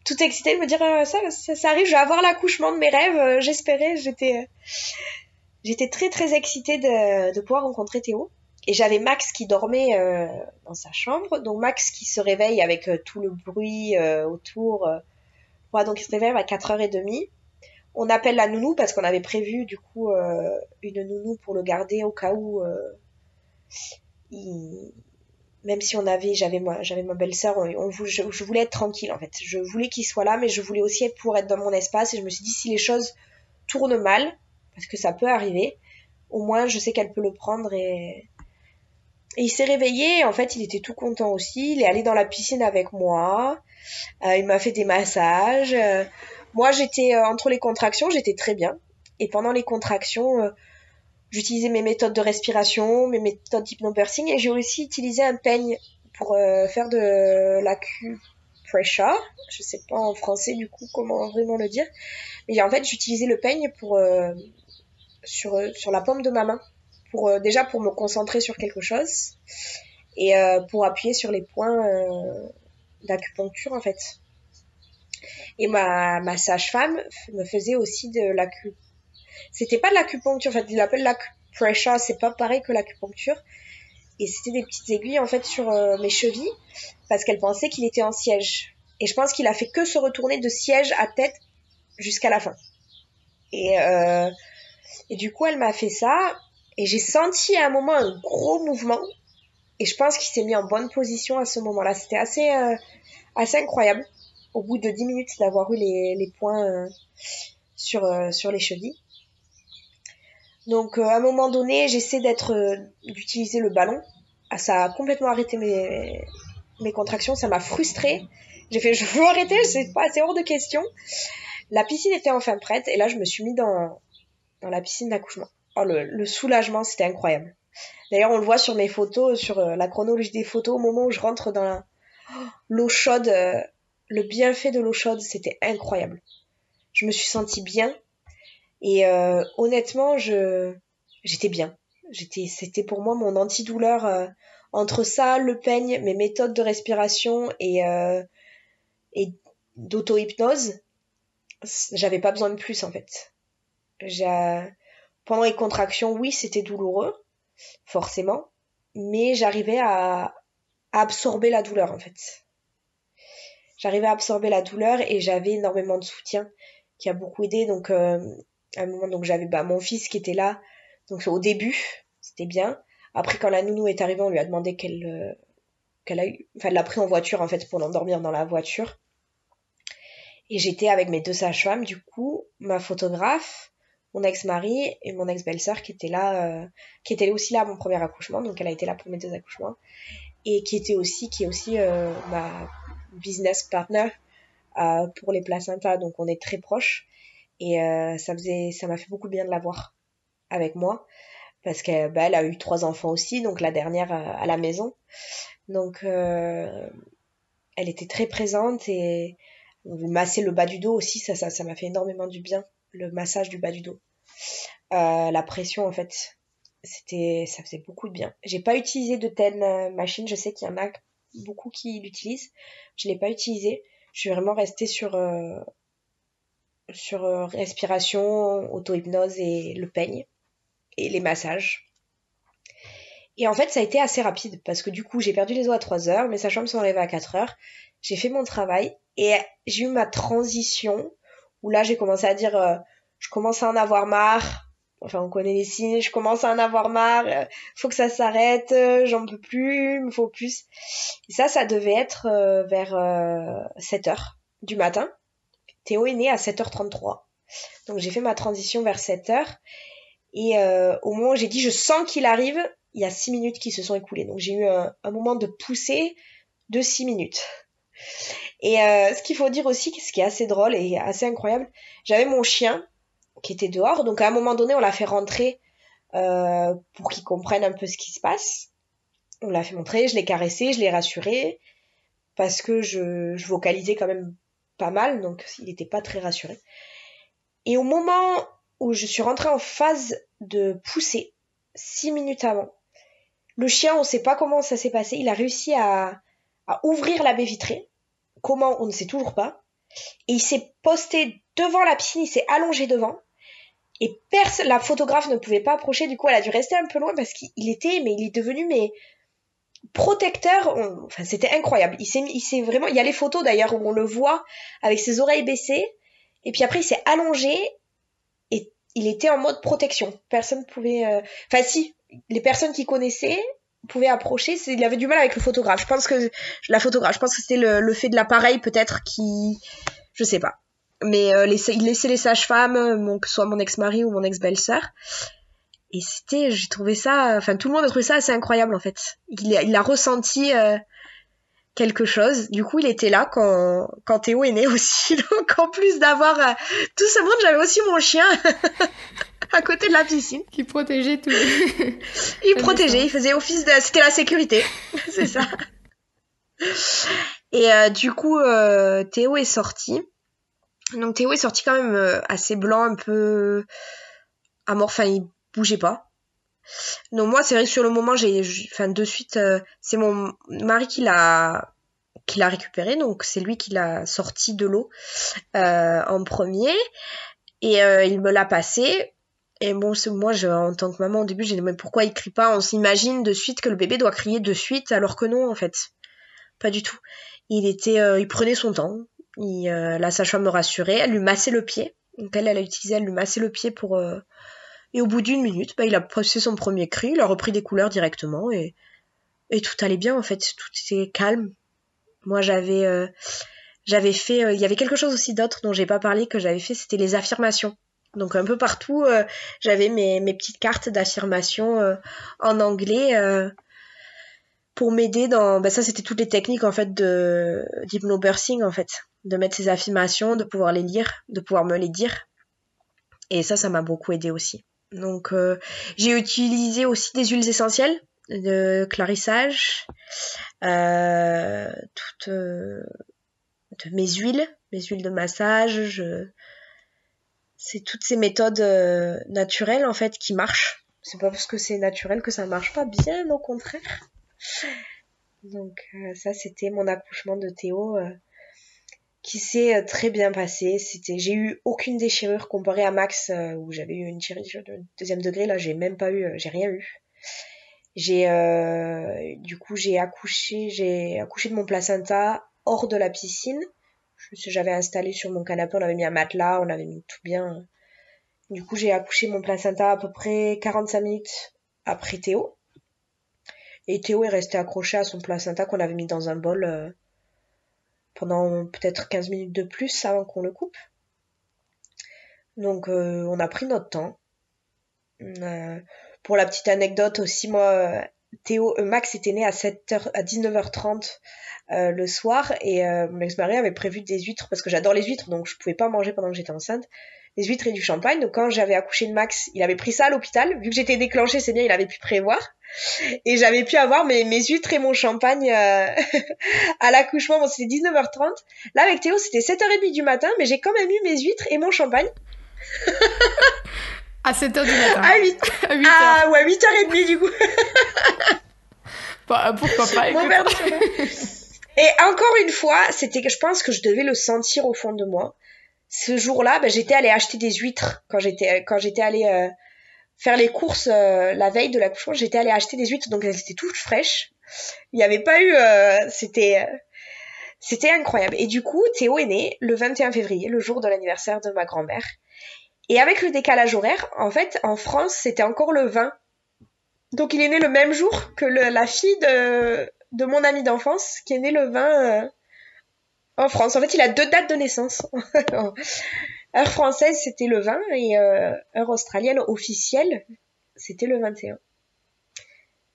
toute excitée de me dire ça, ça, ça arrive je vais avoir l'accouchement de mes rêves j'espérais j'étais j'étais très très excitée de, pouvoir rencontrer Théo et j'avais Max qui dormait euh, dans sa chambre. Donc Max qui se réveille avec euh, tout le bruit euh, autour. voilà, donc il se réveille à 4h30. On appelle la nounou parce qu'on avait prévu du coup une nounou pour le garder au cas où même si on avait j'avais moi j'avais ma belle-sœur on, je, voulais être tranquille en fait je voulais qu'il soit là mais je voulais aussi être pour être dans mon espace et je me suis dit si les choses tournent mal parce que ça peut arriver au moins je sais qu'elle peut le prendre et et il s'est réveillé, en fait, il était tout content aussi. Il est allé dans la piscine avec moi. Euh, il m'a fait des massages. Euh, moi, j'étais euh, entre les contractions, j'étais très bien. Et pendant les contractions, j'utilisais mes méthodes de respiration, mes méthodes d'hypnobirthing et j'ai aussi utilisé un peigne pour faire de l'acupressure. Je sais pas en français du coup comment vraiment le dire. Mais en fait, j'utilisais le peigne pour sur sur la paume de ma main pour euh, déjà pour me concentrer sur quelque chose et euh, pour appuyer sur les points euh, d'acupuncture en fait. Et ma, ma sage-femme me faisait aussi de l'acupuncture. C'était pas de l'acupuncture, en fait, il l'appelle l'acupressure, c'est pas pareil que l'acupuncture. Et c'était des petites aiguilles en fait sur mes chevilles parce qu'elle pensait qu'il était en siège. Et je pense qu'il a fait que se retourner de siège à tête jusqu'à la fin. Et, euh, et du coup, elle m'a fait ça. Et j'ai senti à un moment un gros mouvement. Et je pense qu'il s'est mis en bonne position à ce moment-là. C'était assez, euh, assez incroyable. Au bout de 10 minutes d'avoir eu les, points euh, sur, euh, sur les chevilles. Donc à un moment donné, j'essaie d'être d'utiliser le ballon. Ah, ça a complètement arrêté mes, mes contractions. Ça m'a frustrée. J'ai fait, je veux arrêter, c'est pas, c'est hors de question. La piscine était enfin prête et là je me suis mis dans, dans la piscine d'accouchement. Oh, le, soulagement, c'était incroyable. D'ailleurs, on le voit sur mes photos, sur euh, la chronologie des photos, au moment où je rentre dans l'eau chaude, euh, le bienfait de l'eau chaude, c'était incroyable. Je me suis sentie bien et euh, honnêtement, j'étais bien. C'était pour moi mon antidouleur entre ça, le peigne, mes méthodes de respiration et et d'auto-hypnose. J'avais pas besoin de plus en fait. Pendant les contractions, oui, c'était douloureux, forcément, mais j'arrivais à, absorber la douleur en fait. J'arrivais à absorber la douleur et j'avais énormément de soutien qui a beaucoup aidé. Donc euh, à un moment, donc j'avais bah, mon fils qui était là. Donc au début, c'était bien. Après, quand la nounou est arrivée, on lui a demandé qu'elle euh, qu'elle a eu, enfin, l'a pris en voiture en fait pour l'endormir dans la voiture. Et j'étais avec mes deux sages-femmes, du coup, ma photographe, mon ex-mari et mon ex-belle-sœur qui était là, euh, qui était aussi là à mon premier accouchement, donc elle a été là pour mes deux accouchements, et qui était aussi, qui est aussi euh, ma business partner euh, pour les placentas, donc on est très proches, et ça faisait, ça m'a fait beaucoup bien de la voir avec moi, parce qu'elle bah, a eu trois enfants aussi, donc la dernière à la maison, donc elle était très présente et masser le bas du dos aussi, ça, ça m'a fait énormément du bien le massage du bas du dos. Euh, la pression, en fait. C'était, ça faisait beaucoup de bien. J'ai pas utilisé de telle euh, machine. Je sais qu'il y en a beaucoup qui l'utilisent. Je l'ai pas utilisé. Je suis vraiment restée sur euh, sur euh, respiration, auto-hypnose et le peigne et les massages. Et en fait, ça a été assez rapide parce que du coup, j'ai perdu les os à 3 heures, mes sages-femmes sont arrivées à 4 heures. J'ai fait mon travail et j'ai eu ma transition où là, j'ai commencé à dire, je commence à en avoir marre. Enfin, on connaît les signes, je commence à en avoir marre, euh, faut que ça s'arrête, euh, j'en peux plus, il me faut plus. Et ça, ça devait être vers 7 heures du matin. Théo est né à 7h33. Donc j'ai fait ma transition vers 7h. Et au moment où j'ai dit je sens qu'il arrive, il y a 6 minutes qui se sont écoulées. Donc j'ai eu un, un, moment de poussée de 6 minutes. Et euh, ce qu'il faut dire aussi, ce qui est assez drôle et assez incroyable, j'avais mon chien qui était dehors, donc à un moment donné, on l'a fait rentrer euh, pour qu'il comprenne un peu ce qui se passe. On l'a fait montrer, je l'ai caressé, je l'ai rassuré, parce que je, je vocalisais quand même pas mal, donc il n'était pas très rassuré. Et au moment où je suis rentrée en phase de pousser, six minutes avant, le chien, on ne sait pas comment ça s'est passé, il a réussi à, à ouvrir la baie vitrée, Comment On ne sait toujours pas. Et il s'est posté devant la piscine, il s'est allongé devant. Et la photographe ne pouvait pas approcher, du coup elle a dû rester un peu loin parce qu'il était, mais il est devenu, mais protecteur. enfin, c'était incroyable. Il s'est, il s'est vraiment, il y a les photos d'ailleurs où on le voit avec ses oreilles baissées. Et puis après il s'est allongé et il était en mode protection. Personne pouvait, euh, enfin si, les personnes qui connaissaient pouvait approcher, il avait du mal avec le photographe. Je pense que la photographe, je pense que c'était le, fait de l'appareil peut-être qui, je sais pas. Mais euh, il laissait les sages-femmes, que ce soit mon ex-mari ou mon ex-belle-sœur. Et c'était, j'ai trouvé ça, enfin tout le monde a trouvé ça assez incroyable en fait. Il, il a ressenti euh, quelque chose. Du coup, il était là quand, quand Théo est né aussi. Donc en plus d'avoir euh, tout ce monde, j'avais aussi mon chien. à côté de la piscine. Qui protégeait tout. il protégeait, il faisait office de... C'était la sécurité, c'est ça. Et euh, du coup, euh, Théo est sorti. Donc Théo est sorti quand même euh, assez blanc, un peu amorphe, enfin il bougeait pas. Donc moi, c'est vrai que sur le moment, j'ai, enfin de suite, c'est mon mari qui l'a qui l'a récupéré, donc c'est lui qui l'a sorti de l'eau en premier. Et il me l'a passé. Et bon, moi, je, en tant que maman, au début, j'ai dit, mais pourquoi il crie pas? On s'imagine de suite que le bébé doit crier de suite, alors que non, en fait. Pas du tout. Il était, euh, il prenait son temps. Il, euh, la sage-femme me rassurait. Elle lui massait le pied. Donc elle, elle a utilisé, elle lui massait le pied pour. Euh, et au bout d'une minute, bah, il a passé son premier cri. Il a repris des couleurs directement et et tout allait bien en fait. Tout était calme. Moi, j'avais j'avais fait. Il y avait quelque chose aussi d'autre dont j'ai pas parlé que j'avais fait. C'était les affirmations. Donc un peu partout, euh, j'avais mes, mes, petites cartes d'affirmation euh, en anglais euh, pour m'aider dans. Bah, ça, c'était toutes les techniques en fait de d'hypnobirthing en fait, de mettre ces affirmations, de pouvoir les lire, de pouvoir me les dire. Et ça, ça m'a beaucoup aidé aussi. Donc j'ai utilisé aussi des huiles essentielles de clarissage, toutes de mes huiles, mes huiles de massage. C'est toutes ces méthodes euh, naturelles en fait qui marchent. C'est pas parce que c'est naturel que ça marche pas, bien au contraire. Donc euh, ça c'était mon accouchement de Théo euh, qui s'est très bien passé. C'était j'ai eu aucune déchirure comparé à Max où j'avais eu une déchirure de deuxième degré là, j'ai même pas eu j'ai rien eu. J'ai du coup j'ai accouché, j'ai accouché de mon placenta hors de la piscine j'avais installé sur mon canapé, on avait mis un matelas, on avait mis tout bien. Du coup, j'ai accouché mon placenta à peu près 45 minutes après Théo. Et Théo est resté accroché à son placenta qu'on avait mis dans un bol euh, pendant peut-être 15 minutes de plus avant qu'on le coupe. Donc euh, on a pris notre temps. Euh, pour la petite anecdote aussi, moi, Théo, Max était né à 7h, à 19h30 euh, le soir et euh, mon ex-mari avait prévu des huîtres parce que j'adore les huîtres donc je pouvais pas manger pendant que j'étais enceinte des huîtres et du champagne donc quand j'avais accouché de Max il avait pris ça à l'hôpital vu que j'étais déclenchée c'est bien il avait pu prévoir et j'avais pu avoir mes, mes huîtres et mon champagne euh, à l'accouchement bon c'était 19h30 là avec Théo c'était 7h30 du matin mais j'ai quand même eu mes huîtres et mon champagne À 7h du matin. À 8 À 8h. Ah ouais, 8h30 du coup. Bah, pourquoi pas Mon chocolat. Et encore une fois, c'était que je pense que je devais le sentir au fond de moi. Ce jour-là, ben, j'étais allée acheter des huîtres quand j'étais quand j'étais allée euh, faire les courses euh, la veille de l'accouchement. J'étais allée acheter des huîtres, donc elles étaient toutes fraîches. Il n'y avait pas eu, euh, c'était euh, c'était incroyable. Et du coup, Théo est né le 21 février, le jour de l'anniversaire de ma grand-mère. Et avec le décalage horaire, en fait, en France, c'était encore le 20. Donc il est né le même jour que le- la fille de, de mon ami d'enfance, qui est née le 20 euh, en France. En fait, il a deux dates de naissance. heure française, c'était le 20, et euh, heure australienne officielle, c'était le 21.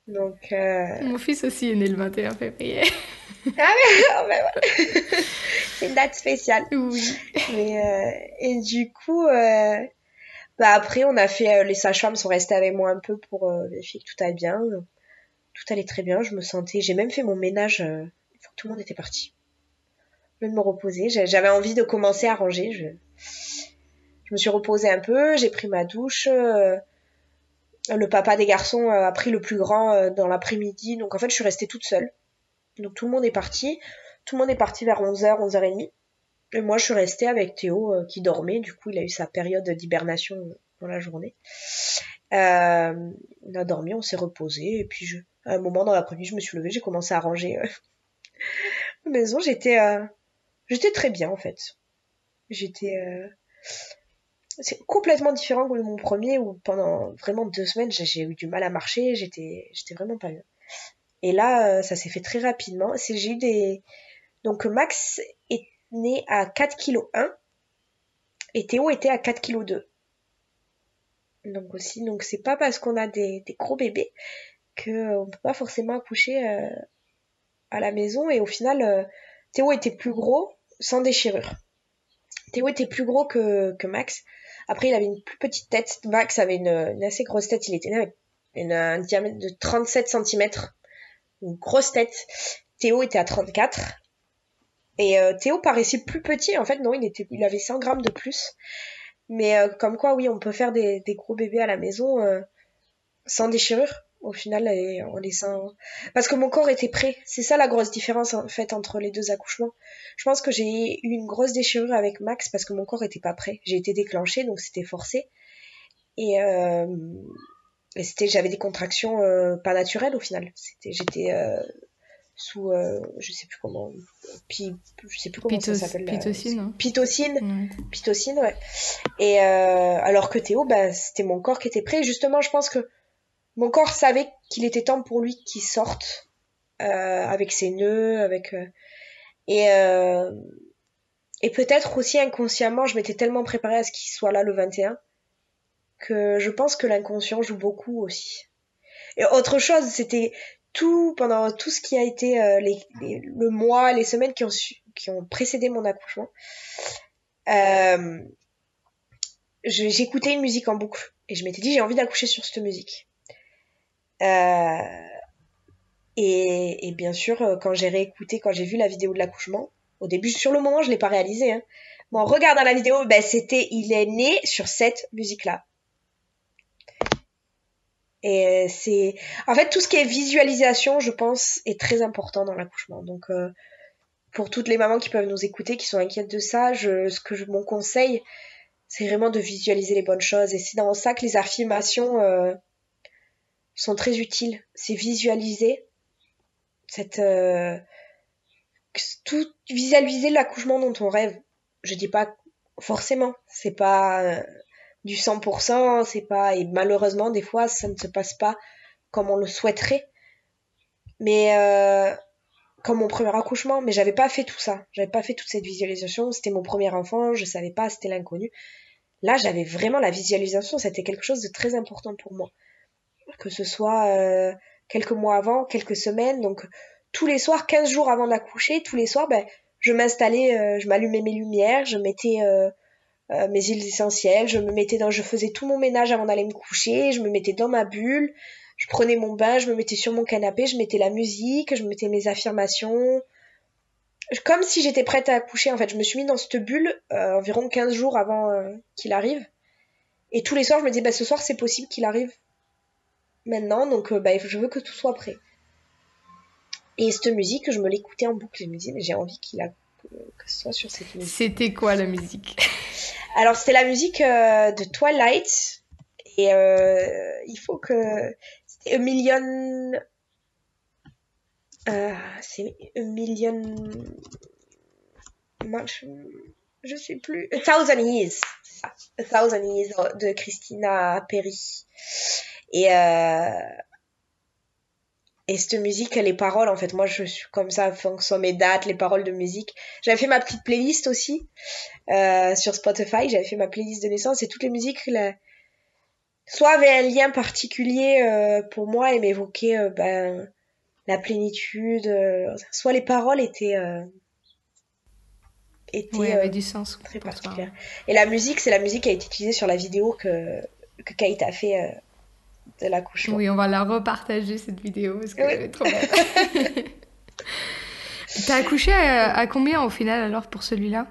Donc, euh... Mon fils aussi est né le 21 février. ah mais, oh, ben voilà. c'est une date spéciale. Oui. Mais, euh, et du coup, euh, bah après, on a fait, euh, les sages-femmes sont restées avec moi un peu pour euh, vérifier que tout allait bien. Tout allait très bien, je me sentais, j'ai même fait mon ménage euh, une fois que tout le monde était parti. De me reposer, j'avais envie de commencer à ranger. Je, je me suis reposée un peu, j'ai pris ma douche. euh, le papa des garçons euh, a pris le plus grand euh, dans l'après-midi, donc en fait, je suis restée toute seule. Donc tout le monde est parti. Tout le monde est parti vers 11h, 11h30. Et moi, je suis restée avec Théo qui dormait. Du coup, il a eu sa période d'hibernation dans la journée. Euh, on a dormi, on s'est reposé. Et puis, je, à un moment dans l'après-midi, je me suis levée, j'ai commencé à ranger euh, la maison. J'étais, j'étais très bien en fait. J'étais, euh, c'est complètement différent que mon premier où pendant vraiment deux semaines, j'ai- eu du mal à marcher. J'étais, j'étais vraiment pas bien. Et là, euh, ça s'est fait très rapidement. J'ai eu des, donc Max est né à 4 kg 1 et Théo était à 4 kg 2. Donc aussi, donc c'est pas parce qu'on a des, des gros bébés que euh, on peut pas forcément accoucher euh, à la maison et au final euh, Théo était plus gros sans déchirure. Théo était plus gros que, Max. Après il avait une plus petite tête. Max avait une, assez grosse tête. Il était avec un diamètre de 37 cm. Une grosse tête. Théo était à 34. Et euh, Théo paraissait plus petit, en fait, non, il, était, il avait 100 grammes de plus. Mais euh, comme quoi, oui, on peut faire des, des gros bébés à la maison euh, sans déchirure, au final, et en laissant... Parce que mon corps était prêt. C'est ça la grosse différence, en fait, entre les deux accouchements. Je pense que j'ai eu une grosse déchirure avec Max parce que mon corps était pas prêt. J'ai été déclenchée, donc c'était forcé. Et, euh, et c'était, j'avais des contractions euh, pas naturelles, au final. C'était, j'étais... euh, sous je sais plus comment pi, je sais plus comment ça s'appelle pitocine, hein. pitocine Ouais. pitocine ouais et alors que Théo bah c'était mon corps qui était prêt justement je pense que mon corps savait qu'il était temps pour lui qu'il sorte euh, avec ses nœuds avec euh, et euh, et peut-être aussi inconsciemment je m'étais tellement préparée à ce qu'il soit là le 21 que je pense que l'inconscient joue beaucoup aussi et autre chose c'était tout pendant tout ce qui a été le mois, les semaines qui ont précédé mon accouchement, euh, j'écoutais une musique en boucle et je m'étais dit j'ai envie d'accoucher sur cette musique. Euh, et, bien sûr euh, quand j'ai réécouté, quand j'ai vu la vidéo de l'accouchement, au début sur le moment je l'ai pas réalisé. Hein. Mais en regardant la vidéo, ben c'était il est né sur cette musique là. Et c'est, en fait, tout ce qui est visualisation, je pense, est très important dans l'accouchement. Donc, euh, pour toutes les mamans qui peuvent nous écouter, qui sont inquiètes de ça, ce que je, mon conseil, c'est vraiment de visualiser les bonnes choses. Et c'est dans ça que les affirmations euh, sont très utiles. C'est visualiser cette, euh, tout visualiser l'accouchement dont on rêve. Je dis pas forcément, c'est pas euh, du 100%, c'est pas et malheureusement des fois ça ne se passe pas comme on le souhaiterait. Mais euh, comme mon premier accouchement, mais j'avais pas fait tout ça, j'avais pas fait toute cette visualisation, c'était mon premier enfant, je savais pas, c'était l'inconnu. Là, j'avais vraiment la visualisation, c'était quelque chose de très important pour moi. Que ce soit euh, quelques mois avant, quelques semaines, donc tous les soirs, 15 jours avant d'accoucher, tous les soirs, ben, je m'installais, euh, je m'allumais mes lumières, je mettais euh, euh, mes huiles essentielles, je me mettais dans, je faisais tout mon ménage avant d'aller me coucher, je me mettais dans ma bulle, je prenais mon bain, je me mettais sur mon canapé, je mettais la musique, je mettais mes affirmations, comme si j'étais prête à accoucher en fait. Je me suis mis dans cette bulle euh, environ 15 jours avant euh, qu'il arrive. Et tous les soirs, je me dis, bah, ce soir, c'est possible qu'il arrive maintenant, donc euh, bah, je veux que tout soit prêt. Et cette musique, je me l'écoutais en boucle. Je me disais, mais j'ai envie qu'il a que ce soit sur cette musique. C'était quoi la musique? Alors, c'était la musique euh, de Twilight. Et euh, il faut que. C'était A Million. c'est A Million. Je... je sais plus. A Thousand Years. A Thousand Years de Christina Perry. Et, euh, et cette musique, les paroles, en fait, moi je suis comme ça, fonction mes dates, les paroles de musique. J'avais fait ma petite playlist aussi euh, sur Spotify, j'avais fait ma playlist de naissance et toutes les musiques, là, soit avaient un lien particulier euh, pour moi et m'évoquaient euh, ben, la plénitude, soit les paroles étaient était oui, avait du sens très particulière. Et la musique, c'est la musique qui a été utilisée sur la vidéo que que Kate a fait de l'accouchement. Oui, on va la repartager cette vidéo parce qu'elle est trop. T'as accouché à, combien au final alors pour celui-là?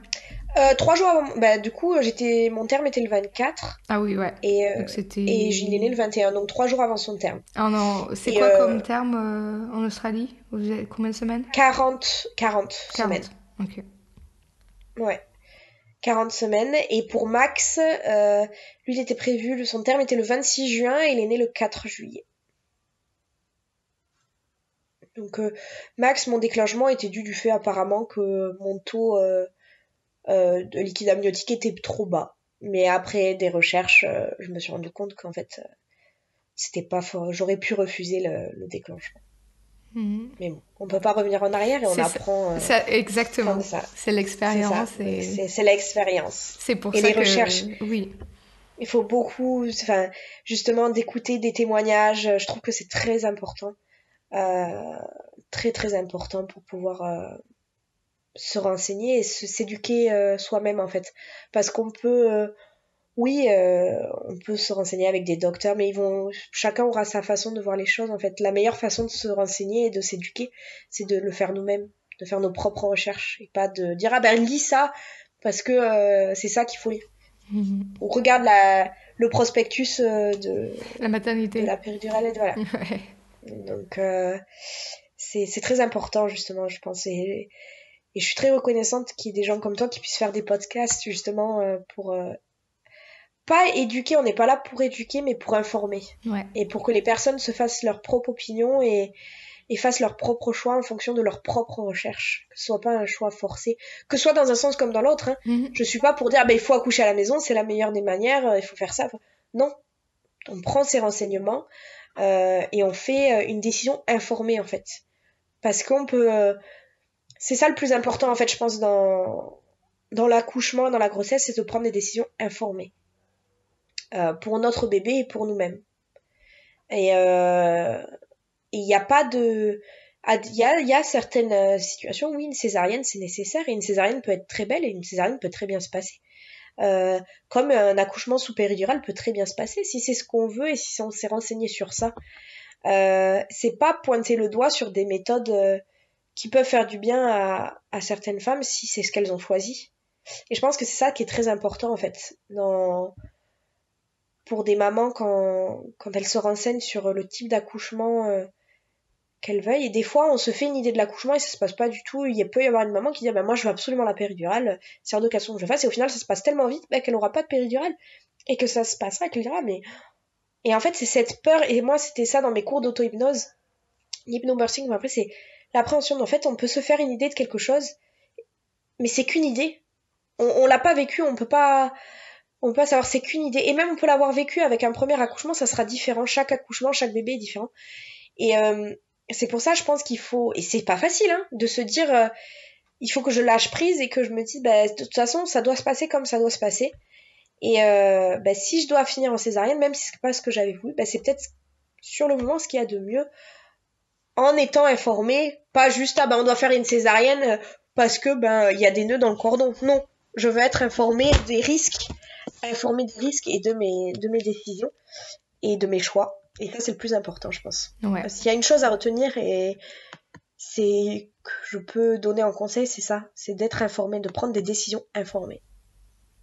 Euh, trois jours avant, bah, du coup, j'étais, mon terme était le 24. Ah oui, ouais. Et, euh, et j'ai né le 21, donc trois jours avant son terme. Ah non, c'est quoi euh, comme terme euh, en Australie? Vous avez combien de semaines? 40, 40, 40 semaines. Ok. Ouais. 40 semaines. Et pour Max, euh, lui, il était prévu, son terme était le 26 juin et il est né le 4 juillet. Donc euh, Max, mon déclenchement était dû du fait apparemment que mon taux euh, de liquide amniotique était trop bas. Mais après des recherches, je me suis rendu compte qu'en fait, c'était pas. J'aurais pu refuser le déclenchement. Mhm. Mais bon, on peut pas revenir en arrière et on apprend. Euh, ça, exactement. C'est l'expérience. C'est l'expérience. C'est pour et ça les que... recherches. Oui. Il faut beaucoup, enfin, justement, d'écouter des témoignages. Je trouve que c'est très important, euh, très très important pour pouvoir euh, se renseigner et s'éduquer soi-même en fait, parce qu'on peut oui, euh, on peut se renseigner avec des docteurs, mais ils vont, chacun aura sa façon de voir les choses. En fait, la meilleure façon de se renseigner et de s'éduquer, c'est de le faire nous-mêmes, de faire nos propres recherches et pas de dire ah ben lis ça parce que euh, c'est ça qu'il faut lire. Ou regarde la, le prospectus euh, de la maternité, de la péridurale, voilà. Donc c'est très important justement, je pense. Et, et je suis très reconnaissante qu'il y ait des gens comme toi qui puissent faire des podcasts justement pour pas éduquer, on n'est pas là pour éduquer, mais pour informer. Et pour que les personnes se fassent leur propre opinion et, et fassent leur propre choix en fonction de leur propre recherche. Que ce soit pas un choix forcé. Que ce soit dans un sens comme dans l'autre. Hein. Mhm. Je suis pas pour dire, bah, il faut accoucher à la maison, c'est la meilleure des manières, euh, il faut faire ça. Non. On prend ces renseignements euh, et on fait euh, une décision informée, en fait. Parce qu'on peut... Euh, c'est ça le plus important, en fait, je pense, dans, dans l'accouchement, dans la grossesse, c'est de prendre des décisions informées. Euh, pour notre bébé et pour nous-mêmes. Et euh, il n'y a pas de... Il y a, certaines euh, situations où une césarienne c'est nécessaire et une césarienne peut être très belle et une césarienne peut très bien se passer. Comme un accouchement sous péridurale peut très bien se passer si c'est ce qu'on veut et si on s'est renseigné sur ça. Euh, c'est pas pointer le doigt sur des méthodes qui peuvent faire du bien à, à certaines femmes si c'est ce qu'elles ont choisi. Et je pense que c'est ça qui est très important en fait dans pour des mamans quand, quand elles se renseignent sur le type d'accouchement euh, qu'elles veuillent. Et des fois, on se fait une idée de l'accouchement et ça se passe pas du tout. Il peut y avoir une maman qui dit bah, Moi, je veux absolument la péridurale, c'est hors de question que je fasse. Et au final, ça se passe tellement vite bah, qu'elle n'aura pas de péridurale et que ça se passera et qu'elle dira Mais. Et en fait, c'est cette peur. Et moi, c'était ça dans mes cours d'auto-hypnose. L'hypnobirthing, après, c'est l'appréhension. En fait, on peut se faire une idée de quelque chose, mais c'est qu'une idée. On, on l'a pas vécu, on peut pas on peut savoir c'est qu'une idée. Et même on peut l'avoir vécu avec un premier accouchement ça sera différent. Chaque accouchement chaque bébé est différent. Et euh, c'est pour ça je pense qu'il faut et c'est pas facile hein, de se dire euh, il faut que je lâche prise et que je me dise bah, de toute façon ça doit se passer comme ça doit se passer. Et euh, bah, si je dois finir en césarienne même si c'est pas ce que j'avais voulu bah, c'est peut-être sur le moment ce qu'il y a de mieux. En étant informé pas juste ah bah on doit faire une césarienne parce que ben il y a des nœuds dans le cordon. Non. Je veux être informé des risques informer des risques et de mes, de mes décisions et de mes choix. Et ça, c'est le plus important, je pense. S'il y a une chose à retenir et c'est que je peux donner en conseil, c'est ça, c'est d'être informé, de prendre des décisions informées.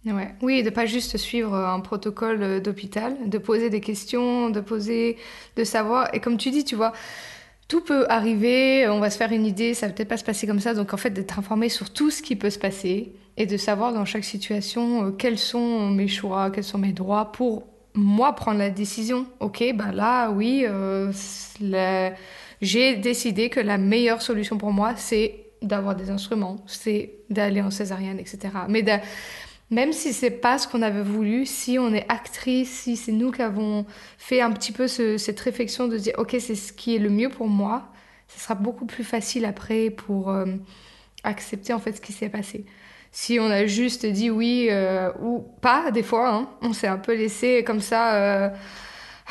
Ouais. Oui, de pas juste suivre un protocole d'hôpital, de poser des questions, de poser, de savoir. Et comme tu dis, tu vois, tout peut arriver, on va se faire une idée, ça va peut-être pas se passer comme ça. Donc en fait, d'être informé sur tout ce qui peut se passer et de savoir dans chaque situation euh, quels sont mes choix, quels sont mes droits pour moi prendre la décision. Ok, ben là, oui, euh, j'ai décidé que la meilleure solution pour moi, c'est d'avoir des instruments, c'est d'aller en césarienne, etc. Mais même si c'est pas ce qu'on avait voulu, si on est actrice, si c'est nous qui avons fait un petit peu cette réflexion de dire ok c'est ce qui est le mieux pour moi, ce sera beaucoup plus facile après pour euh, accepter en fait ce qui s'est passé. Si on a juste dit oui euh, ou pas, des fois, hein, on s'est un peu laissé comme ça. Euh,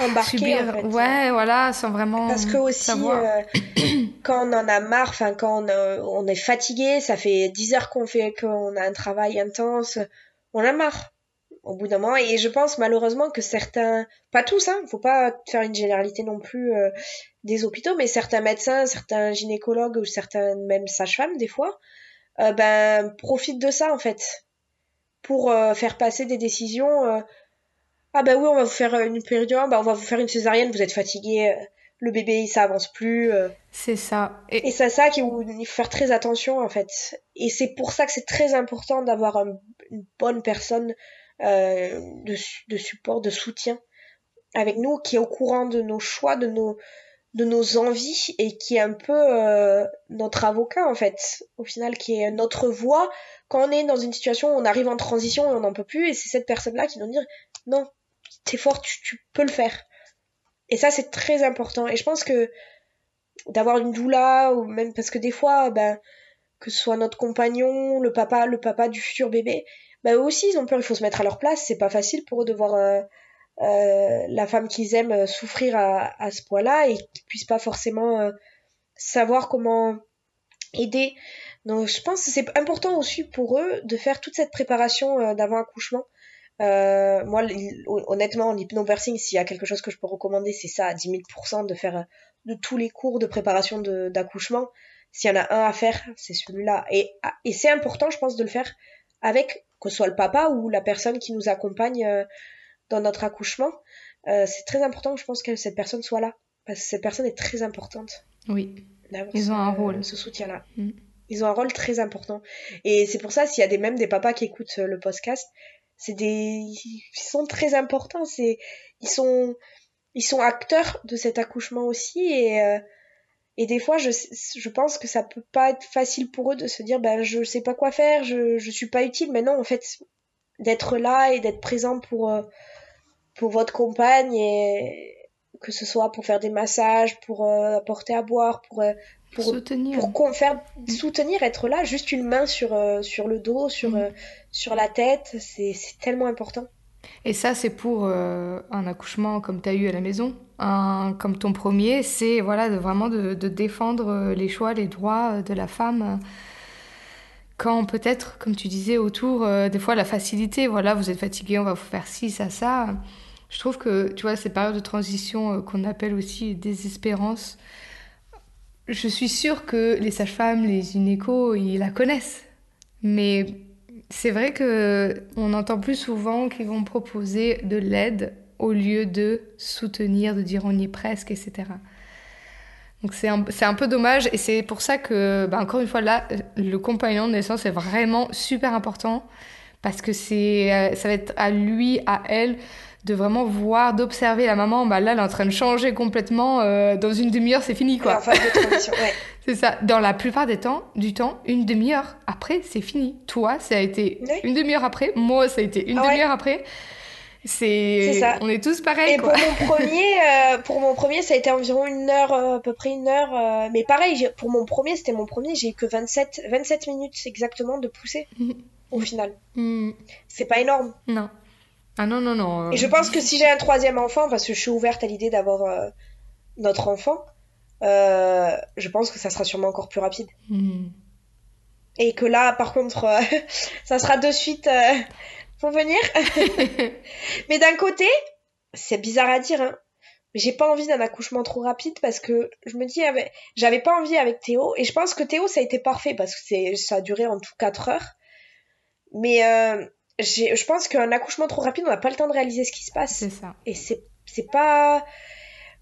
embarquer en fait. ouais voilà sans vraiment parce que aussi quand on en a marre enfin quand on, on, est fatigué ça fait 10 heures qu'on fait qu'on a un travail intense on a marre au bout d'un moment. Et je pense malheureusement que certains pas tous hein faut pas faire une généralité non plus euh, des hôpitaux mais certains médecins certains gynécologues ou certains même sages-femmes des fois euh, ben profitent de ça en fait pour euh, faire passer des décisions ah ben oui on va vous faire une péridurale ben on va vous faire une césarienne vous êtes fatigué le bébé ça avance plus c'est ça. Et, et c'est ça qu'il faut faire très attention en fait. Et c'est pour ça que c'est très important d'avoir un une bonne personne euh, de, de, support, de soutien avec nous, qui est au courant de nos choix, de nos, de nos envies et qui est un peu euh, notre avocat en fait, au final, qui est notre voix. Quand on est dans une situation où on arrive en transition et on n'en peut plus, et c'est cette personne-là qui nous dire non, t'es fort, tu, tu peux le faire. Et ça, c'est très important. Et je pense que d'avoir une doula, ou même parce que des fois, ben, que ce soit notre compagnon, le papa, le papa du futur bébé, bah eux aussi ils ont peur, il faut se mettre à leur place, c'est pas facile pour eux de voir euh, euh, la femme qu'ils aiment euh, souffrir à, ce point-là et qu'ils puissent pas forcément savoir comment aider. Donc je pense que c'est important aussi pour eux de faire toute cette préparation d'avant-accouchement. moi, honnêtement, en hypnobirthing, s'il y a quelque chose que je peux recommander, c'est ça, à 10 000%, de faire de tous les cours de préparation d'accouchement. S'il y en a un à faire, c'est celui-là. Et, et c'est important, je pense, de le faire avec, que ce soit le papa ou la personne qui nous accompagne euh, dans notre accouchement. Euh, c'est très important, je pense, que cette personne soit là. Parce que cette personne est très importante. Oui. Ils ont un rôle. Ce soutien-là. Mm. Ils ont un rôle très important. Et c'est pour ça, s'il y a des, même des papas qui écoutent euh, le podcast, c'est des, ils sont très importants. C'est, ils sont, ils sont acteurs de cet accouchement aussi. Et, et des fois, je, je pense que ça peut pas être facile pour eux de se dire, ben, je sais pas quoi faire, je, je suis pas utile. Mais non, en fait, d'être là et d'être présent pour, euh, pour votre compagne et que ce soit pour faire des massages, pour euh, apporter à boire, pour, euh, pour soutenir, pour soutenir, être là, juste une main sur, sur le dos, sur, mm. sur la tête, c'est tellement important. Et ça, c'est pour un accouchement comme tu as eu à la maison comme ton premier, c'est voilà, de, vraiment de, défendre euh, les choix, les droits euh, de la femme. Quand peut-être, comme tu disais, autour, euh, des fois la facilité, voilà, vous êtes fatigué, on va vous faire ci, ça, ça. Je trouve que, tu vois, ces périodes de transition qu'on appelle aussi désespérance, je suis sûre que les sages-femmes, les gynécos, ils la connaissent. Mais c'est vrai que on entend plus souvent qu'ils vont proposer de l'aide au lieu de soutenir, de dire on y est presque, etc. Donc c'est un, un, peu dommage et c'est pour ça que, bah, encore une fois, là, le compagnon de naissance est vraiment super important parce que c'est, euh, ça va être à lui, à elle, de vraiment voir, d'observer la maman. Bah, là, elle est en train de changer complètement. Euh, dans une demi-heure, c'est fini, quoi. c'est ça. Dans la plupart des temps, du temps, une demi-heure après, c'est fini. Toi, ça a été une demi-heure après. Moi, ça a été une ah demi-heure après. C'est ça. On est tous pareils. Et pour mon premier, euh, pour mon premier, ça a été environ une heure, euh, à peu près une heure. Euh, mais pareil, pour mon premier, c'était mon premier, j'ai eu que 27, 27 minutes exactement de pousser au final. Mm. C'est pas énorme. Non. Ah non, non, non. Et je pense que si j'ai un troisième enfant, parce que je suis ouverte à l'idée d'avoir notre enfant, je pense que ça sera sûrement encore plus rapide. Mm. Et que là, par contre, ça sera de suite venir. mais d'un côté, c'est bizarre à dire, hein, mais j'ai pas envie d'un accouchement trop rapide parce que je me dis, j'avais pas envie avec Théo, et je pense que Théo, ça a été parfait parce que ça a duré en tout 4 heures. Mais euh, je pense qu'un accouchement trop rapide, on n'a pas le temps de réaliser ce qui se passe. C'est ça. Et c'est pas.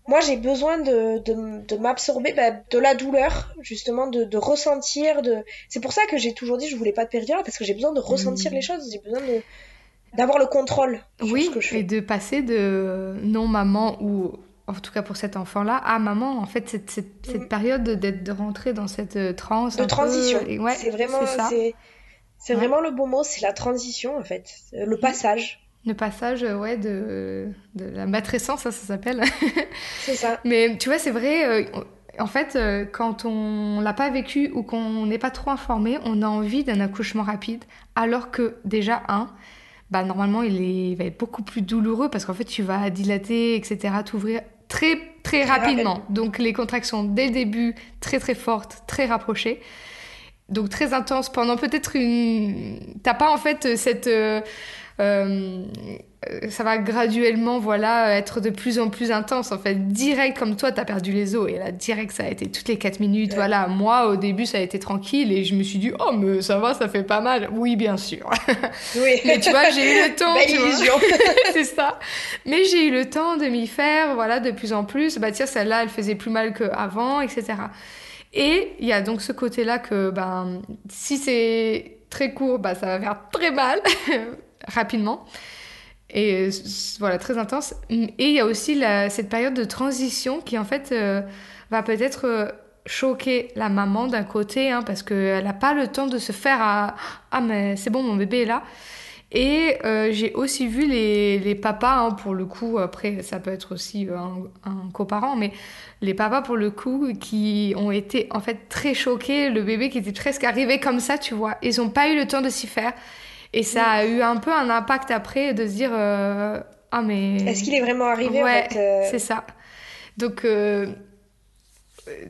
Moi, j'ai besoin de, de, de m'absorber bah, de la douleur, justement, de, de ressentir. De... C'est pour ça que j'ai toujours dit je voulais pas de péridurale, parce que j'ai besoin de ressentir Mm. les choses. J'ai besoin de d'avoir le contrôle Oui, ce que je et fais. de passer de non maman ou en tout cas pour cet enfant-là à maman. En fait, cette, cette, cette Mhm. période de- d'être de rentrer dans cette euh, transe. De peu, transition. et ouais, c'est vraiment, c'est ça. C'est Ouais. vraiment le bon mot, c'est la transition en fait, le passage. Le passage, euh, ouais, de, de la matrescence, ça, ça s'appelle. C'est ça. Mais tu vois, c'est vrai, euh, en fait, euh, quand on l'a pas vécu ou qu'on n'est pas trop informé, on a envie d'un accouchement rapide, alors que déjà, un, bah, normalement, il, est, il va être beaucoup plus douloureux parce qu'en fait, tu vas dilater, etc., t'ouvrir très, très Très rapidement. Donc, les contractions dès le début, très, très fortes, très rapprochées. Donc, très intense pendant peut-être une. T'as pas en fait cette. euh, euh, ça va graduellement voilà être de plus en plus intense en fait direct comme toi t'as perdu les os et là direct ça a été toutes les 4 minutes Ouais. voilà moi au début ça a été tranquille et je me suis dit oh mais ça va ça fait pas mal oui bien sûr Oui. mais tu vois j'ai eu le temps c'est ça mais j'ai eu le temps de m'y faire voilà de plus en plus bah tiens celle-là elle faisait plus mal qu'avant etc et il y a donc ce côté là que ben si c'est très court bah ça va faire très mal rapidement. Et voilà très intense. Et il y a aussi la- cette période de transition qui en fait euh, va peut-être euh, choquer la maman d'un côté hein, parce qu'elle n'a pas le temps de se faire à ah mais c'est bon mon bébé est là et euh, j'ai aussi vu les, les papas hein, pour le coup après ça peut être aussi un, un coparent mais les papas pour le coup qui ont été en fait très choqués le bébé qui était presque arrivé comme ça tu vois ils n'ont pas eu le temps de s'y faire et ça a eu un peu un impact après de se dire euh, ah mais Est-ce qu'il est vraiment arrivé Ouais, en fait euh, c'est ça. Donc, euh,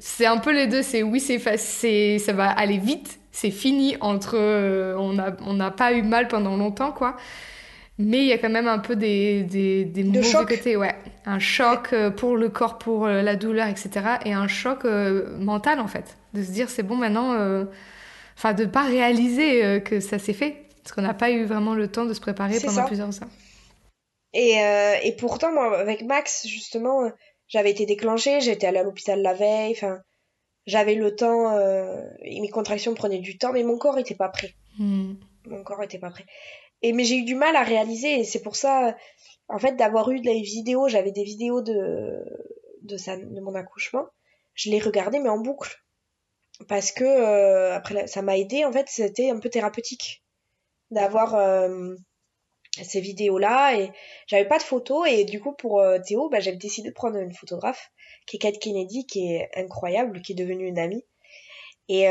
c'est un peu les deux. C'est oui, c'est ça va aller vite. C'est fini entre. on n'a on n'a pas eu mal pendant longtemps, quoi. Mais il y a quand même un peu des, des, des mauvais choc. côtés, ouais. Un choc euh, pour le corps, pour euh, la douleur, etc. Et un choc euh, mental, en fait. De se dire, c'est bon maintenant. euh, Enfin, de pas réaliser euh, que ça s'est fait. Parce qu'on n'a pas eu vraiment le temps de se préparer pendant ça. plusieurs heures. Et, et pourtant, moi, avec Max, justement, j'avais été déclenchée, j'étais allée à l'hôpital la veille, enfin, j'avais le temps, et mes contractions prenaient du temps, mais mon corps était pas prêt. Hmm. Mon corps était pas prêt. Et mais j'ai eu du mal à réaliser, et c'est pour ça, en fait, d'avoir eu des vidéos, j'avais des vidéos de, de, sa, de mon accouchement, je les regardais, mais en boucle. Parce que, euh, après, ça m'a aidé, en fait, c'était un peu thérapeutique d'avoir euh, ces vidéos-là, et j'avais pas de photos, et du coup, pour euh, Théo, bah, j'ai décidé de prendre une photographe, qui est Kate Kennedy, qui est incroyable, qui est devenue une amie. Et,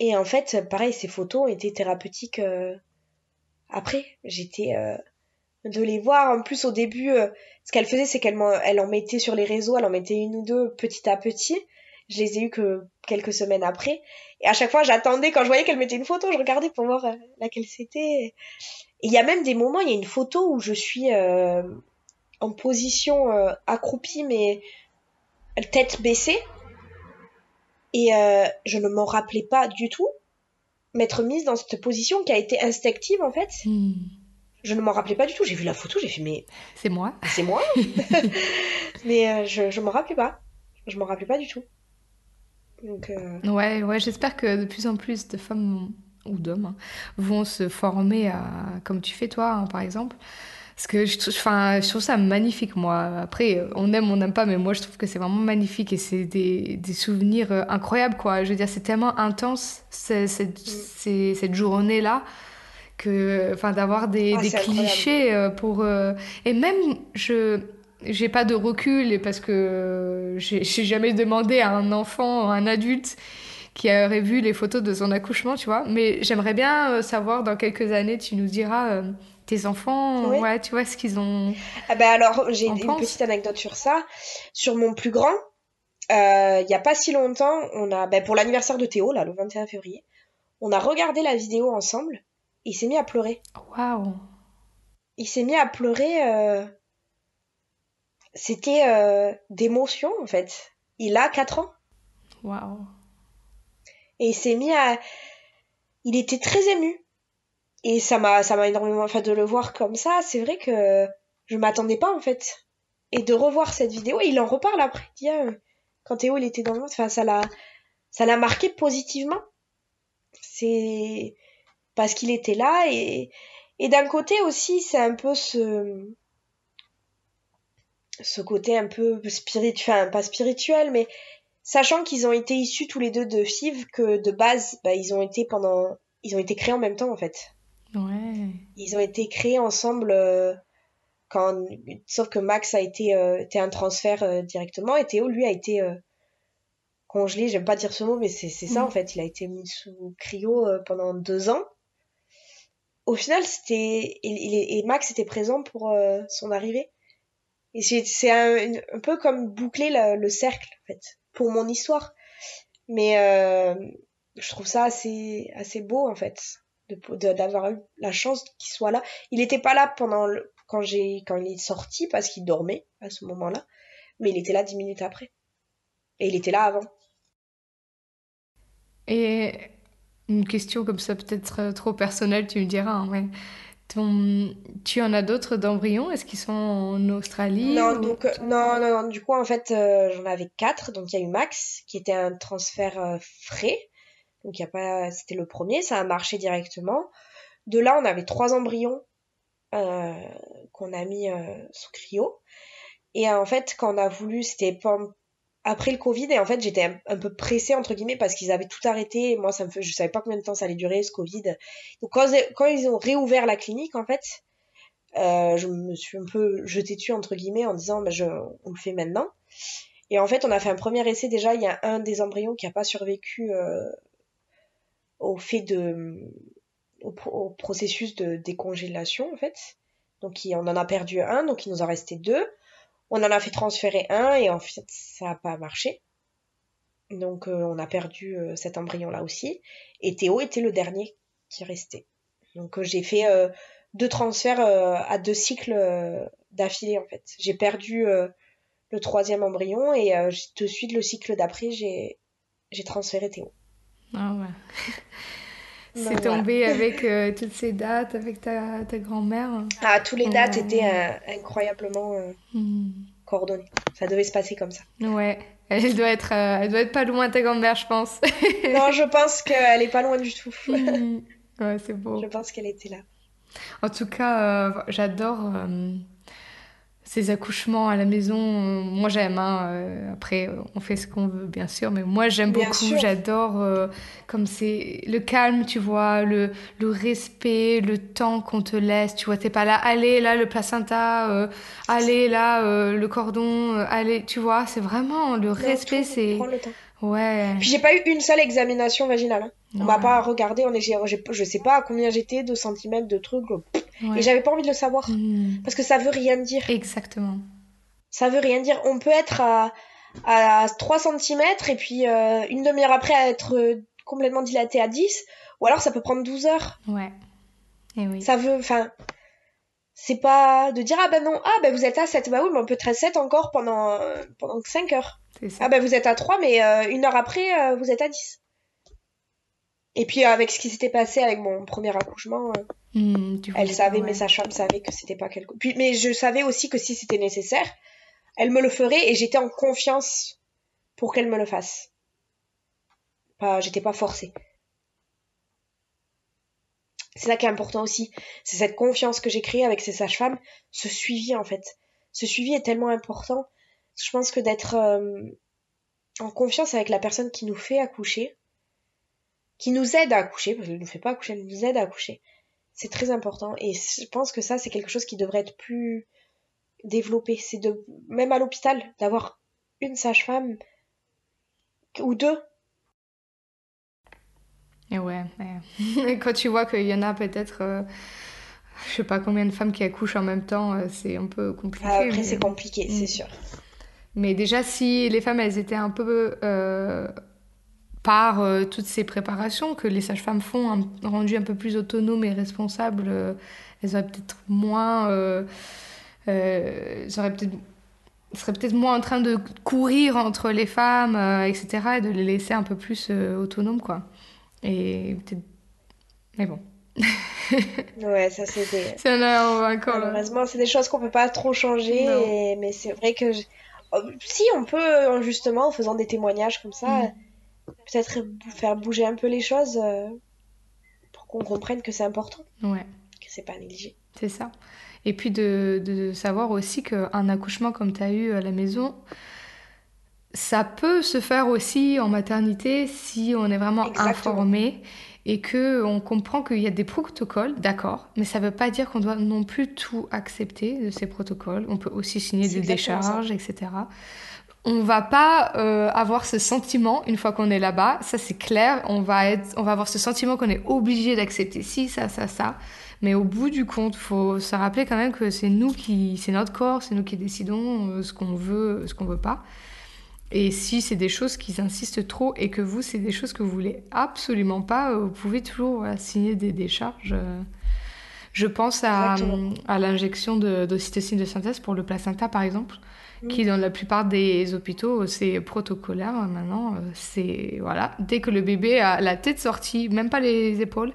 et en fait, pareil, ces photos été thérapeutiques euh, après. J'étais euh, de les voir. En plus, au début, euh, ce qu'elle faisait, c'est qu'elle m'en- elle en mettait sur les réseaux, elle en mettait une ou deux petit à petit. Je les ai eu que quelques semaines après. Et à chaque fois, j'attendais quand je voyais qu'elle mettait une photo, je regardais pour voir laquelle c'était. Et il y a même des moments, il y a une photo où je suis en position accroupie, mais tête baissée. Et euh, je ne m'en rappelais pas du tout m'être mise dans cette position qui a été instinctive en fait. Hmm. Je ne m'en rappelais pas du tout. J'ai vu la photo, j'ai fait mais C'est moi. c'est moi. mais euh, je je m'en rappelais pas. Je m'en rappelais pas du tout. Donc euh, Ouais, ouais, j'espère que de plus en plus de femmes ou d'hommes hein, vont se former à, comme tu fais toi, hein, par exemple. Parce que je, trouve- enfin, je trouve ça magnifique, moi. Après, on aime, on n'aime pas, mais moi, je trouve que c'est vraiment magnifique et c'est des, des souvenirs euh, incroyables, quoi. Je veux dire, c'est tellement intense, c'est- cette, journée-là, que, enfin, d'avoir des, Ah, des c'est incroyable. clichés euh, pour... euh, Et même, je... J'ai pas de recul et parce que j'ai jamais demandé à un enfant, à un adulte qui aurait vu les photos de son accouchement, tu vois. Mais j'aimerais bien savoir dans quelques années, tu nous diras euh, tes enfants, Oui. ouais, tu vois ce qu'ils ont. ah ben alors j'ai une pense. petite anecdote sur ça. Sur mon plus grand, euh, il y a pas si longtemps, on a ben, pour l'anniversaire de Théo là, le 21 février, on a regardé la vidéo ensemble. Et il s'est mis à pleurer. Waouh! il s'est mis à pleurer. euh, C'était euh, d'émotion en fait. Il a 4 ans Waouh! et il s'est mis à. Il était très ému. Et ça m'a ça m'a énormément fait de le voir comme ça c'est vrai que je m'attendais pas en fait. Et de revoir cette vidéo il en reparle après il dit, ah, quand Théo il était dans le monde enfin ça l'a ça l'a marqué positivement. C'est parce qu'il était là et et d'un côté aussi c'est un peu ce ce côté un peu spirituel enfin pas spirituel mais sachant qu'ils ont été issus tous les deux de FIV que de base bah, ils ont été pendant ils ont été créés en même temps en fait Ouais. ils ont été créés ensemble euh, quand sauf que Max a été euh, été un transfert euh, directement et Théo lui a été congelé. J'aime pas dire ce mot mais c'est ça Mm. en fait. Il a été mis sous cryo pendant deux ans. Au final c'était et Max était présent pour son arrivée. Et c'est un, peu comme boucler le, le cercle en fait pour mon histoire. Mais je trouve ça assez assez beau en fait d'avoir eu la chance qu'il soit là. Il était pas là pendant le, quand j'ai quand il est sorti parce qu'il dormait à ce moment-là mais il était là dix minutes après. Et il était là avant. Et une question comme ça, peut-être euh, trop personnelle, tu me diras, hein, ton... tu en as d'autres d'embryons? Est-ce qu'ils sont en Australie non ou- donc non, non non. Du coup en fait euh, j'en avais quatre. Donc il y a eu Max qui était un transfert euh, frais donc il y a pas c'était le premier ça a marché directement. De là on avait trois embryons euh, qu'on a mis euh, sous cryo et euh, en fait quand on a voulu c'était après le Covid et en fait j'étais un, peu pressée entre guillemets parce qu'ils avaient tout arrêté. Moi ça me fait je savais pas combien de temps ça allait durer ce Covid. Donc quand, quand ils ont réouvert la clinique en fait euh, je me suis un peu jetée dessus entre guillemets en disant bah, je, on le fait maintenant. Et en fait on a fait un premier essai déjà il y a un des embryons qui a pas survécu euh, au fait de au, pro- au processus de décongélation en fait. Donc il- on en a perdu un donc il nous en restait deux. On en a fait transférer un et en fait ça n'a pas marché. Donc euh, on a perdu euh, cet embryon là aussi. Et Théo était le dernier qui restait. Donc euh, j'ai fait deux transferts à deux cycles d'affilée en fait. J'ai perdu le troisième embryon et de suite le cycle d'après j'ai transféré Théo Ah ouais. C'est tombé avec euh, toutes ces dates, avec ta, ta grand-mère. ah tous les dates Ouais. étaient euh, incroyablement euh, Hmm. coordonnées ça devait se passer comme ça Ouais, elle doit être, euh, elle doit être pas loin ta grand-mère, je pense. non je pense qu'elle est pas loin du tout Hmm. Ouais, c'est beau. je pense qu'elle était là En tout cas, euh, j'adore euh, ces accouchements à la maison. Moi, j'aime. hein, euh, après, euh, on fait ce qu'on veut, bien sûr. Mais moi, j'aime beaucoup. J'adore euh, comme c'est le calme, tu vois, le, le respect, le temps qu'on te laisse. Tu vois, t'es pas là, allez, là, le placenta, euh, allez, là, euh, le cordon, euh, allez. Tu vois, c'est vraiment le respect, c'est. Ouais. Puis j'ai pas eu une seule examination vaginale. hein. On m'a Ouais. pas regardé, on est, je sais pas à combien j'étais, 2 cm de trucs. Ouais. Et j'avais pas envie de le savoir. Hmm. Parce que ça veut rien dire. Exactement. Ça veut rien dire. On peut être à, à 3 cm et puis euh, une demi-heure après à être euh, complètement dilaté à 10. Ou alors ça peut prendre 12 heures. Ouais. Et oui. Ça veut, enfin, c'est pas de dire ah ben non, ah ben vous êtes à 7, bah oui, mais on peut être à 7 encore pendant, euh, pendant 5 heures. Ah ben vous êtes à 3, mais euh, une heure après, euh, vous êtes à 10. Et puis avec ce qui s'était passé avec mon premier accouchement, euh, Hmm, elle savait, mes ouais. sages-femmes savaient que c'était pas quelque. Puis, mais je savais aussi que si c'était nécessaire, elle me le ferait et j'étais en confiance pour qu'elle me le fasse. Pas, j'étais pas forcée. C'est ça qui est important aussi. C'est cette confiance que j'ai créée avec ces sages-femmes, ce suivi en fait. Ce suivi est tellement important. Je pense que d'être euh, en confiance avec la personne qui nous fait accoucher, qui nous aide à accoucher, parce qu'elle ne nous fait pas accoucher, elle nous aide à accoucher. C'est très important. Et je pense que ça, c'est quelque chose qui devrait être plus développé. C'est de, même à l'hôpital, d'avoir une sage-femme ou deux. Et ouais, ouais. quand tu vois qu'il y en a peut-être, euh, je sais pas combien de femmes qui accouchent en même temps, euh, c'est un peu compliqué. Après, mais... c'est compliqué, Mm. c'est sûr. mais déjà, si les femmes, elles étaient un peu euh, par euh, toutes ces préparations que les sages-femmes font, un, rendues un peu plus autonomes et responsables, euh, elles auraient peut-être moins, euh, euh, elles auraient peut-être seraient peut-être moins en train de courir entre les femmes, euh, etc., et de les laisser un peu plus euh, autonomes, quoi. Et peut-être... Mais bon. ouais, ça c'est des... C'est un encore. Malheureusement, c'est des choses qu'on peut pas trop changer, mais c'est vrai que oh, si on peut justement en faisant des témoignages comme ça, mm. peut-être faire bouger un peu les choses euh, pour qu'on comprenne que c'est important. Ouais. Que c'est pas négligé. C'est ça. Et puis de, de savoir aussi qu'un accouchement comme tu as eu à la maison, ça peut se faire aussi en maternité si on est vraiment informé et que on comprend qu'il y a des protocoles, d'accord, mais ça ne veut pas dire qu'on doit non plus tout accepter de ces protocoles. On peut aussi signer des décharges, etc. On va pas euh, avoir ce sentiment une fois qu'on est là-bas, ça c'est clair. On va être, on va avoir ce sentiment qu'on est obligé d'accepter ci, ça, ça, ça. Mais au bout du compte, faut se rappeler quand même que c'est nous qui, c'est notre corps, c'est nous qui décidons euh, ce qu'on veut, ce qu'on veut pas. Et si c'est des choses qui insistent trop et que vous, c'est des choses que vous voulez absolument pas, vous pouvez toujours signer des décharges. Je pense à, à l'injection d'ocytocine de, de, synthèse pour le placenta, par exemple, qui dans la plupart des hôpitaux, c'est protocolaire maintenant. C'est voilà, dès que le bébé a la tête sortie, même pas les épaules.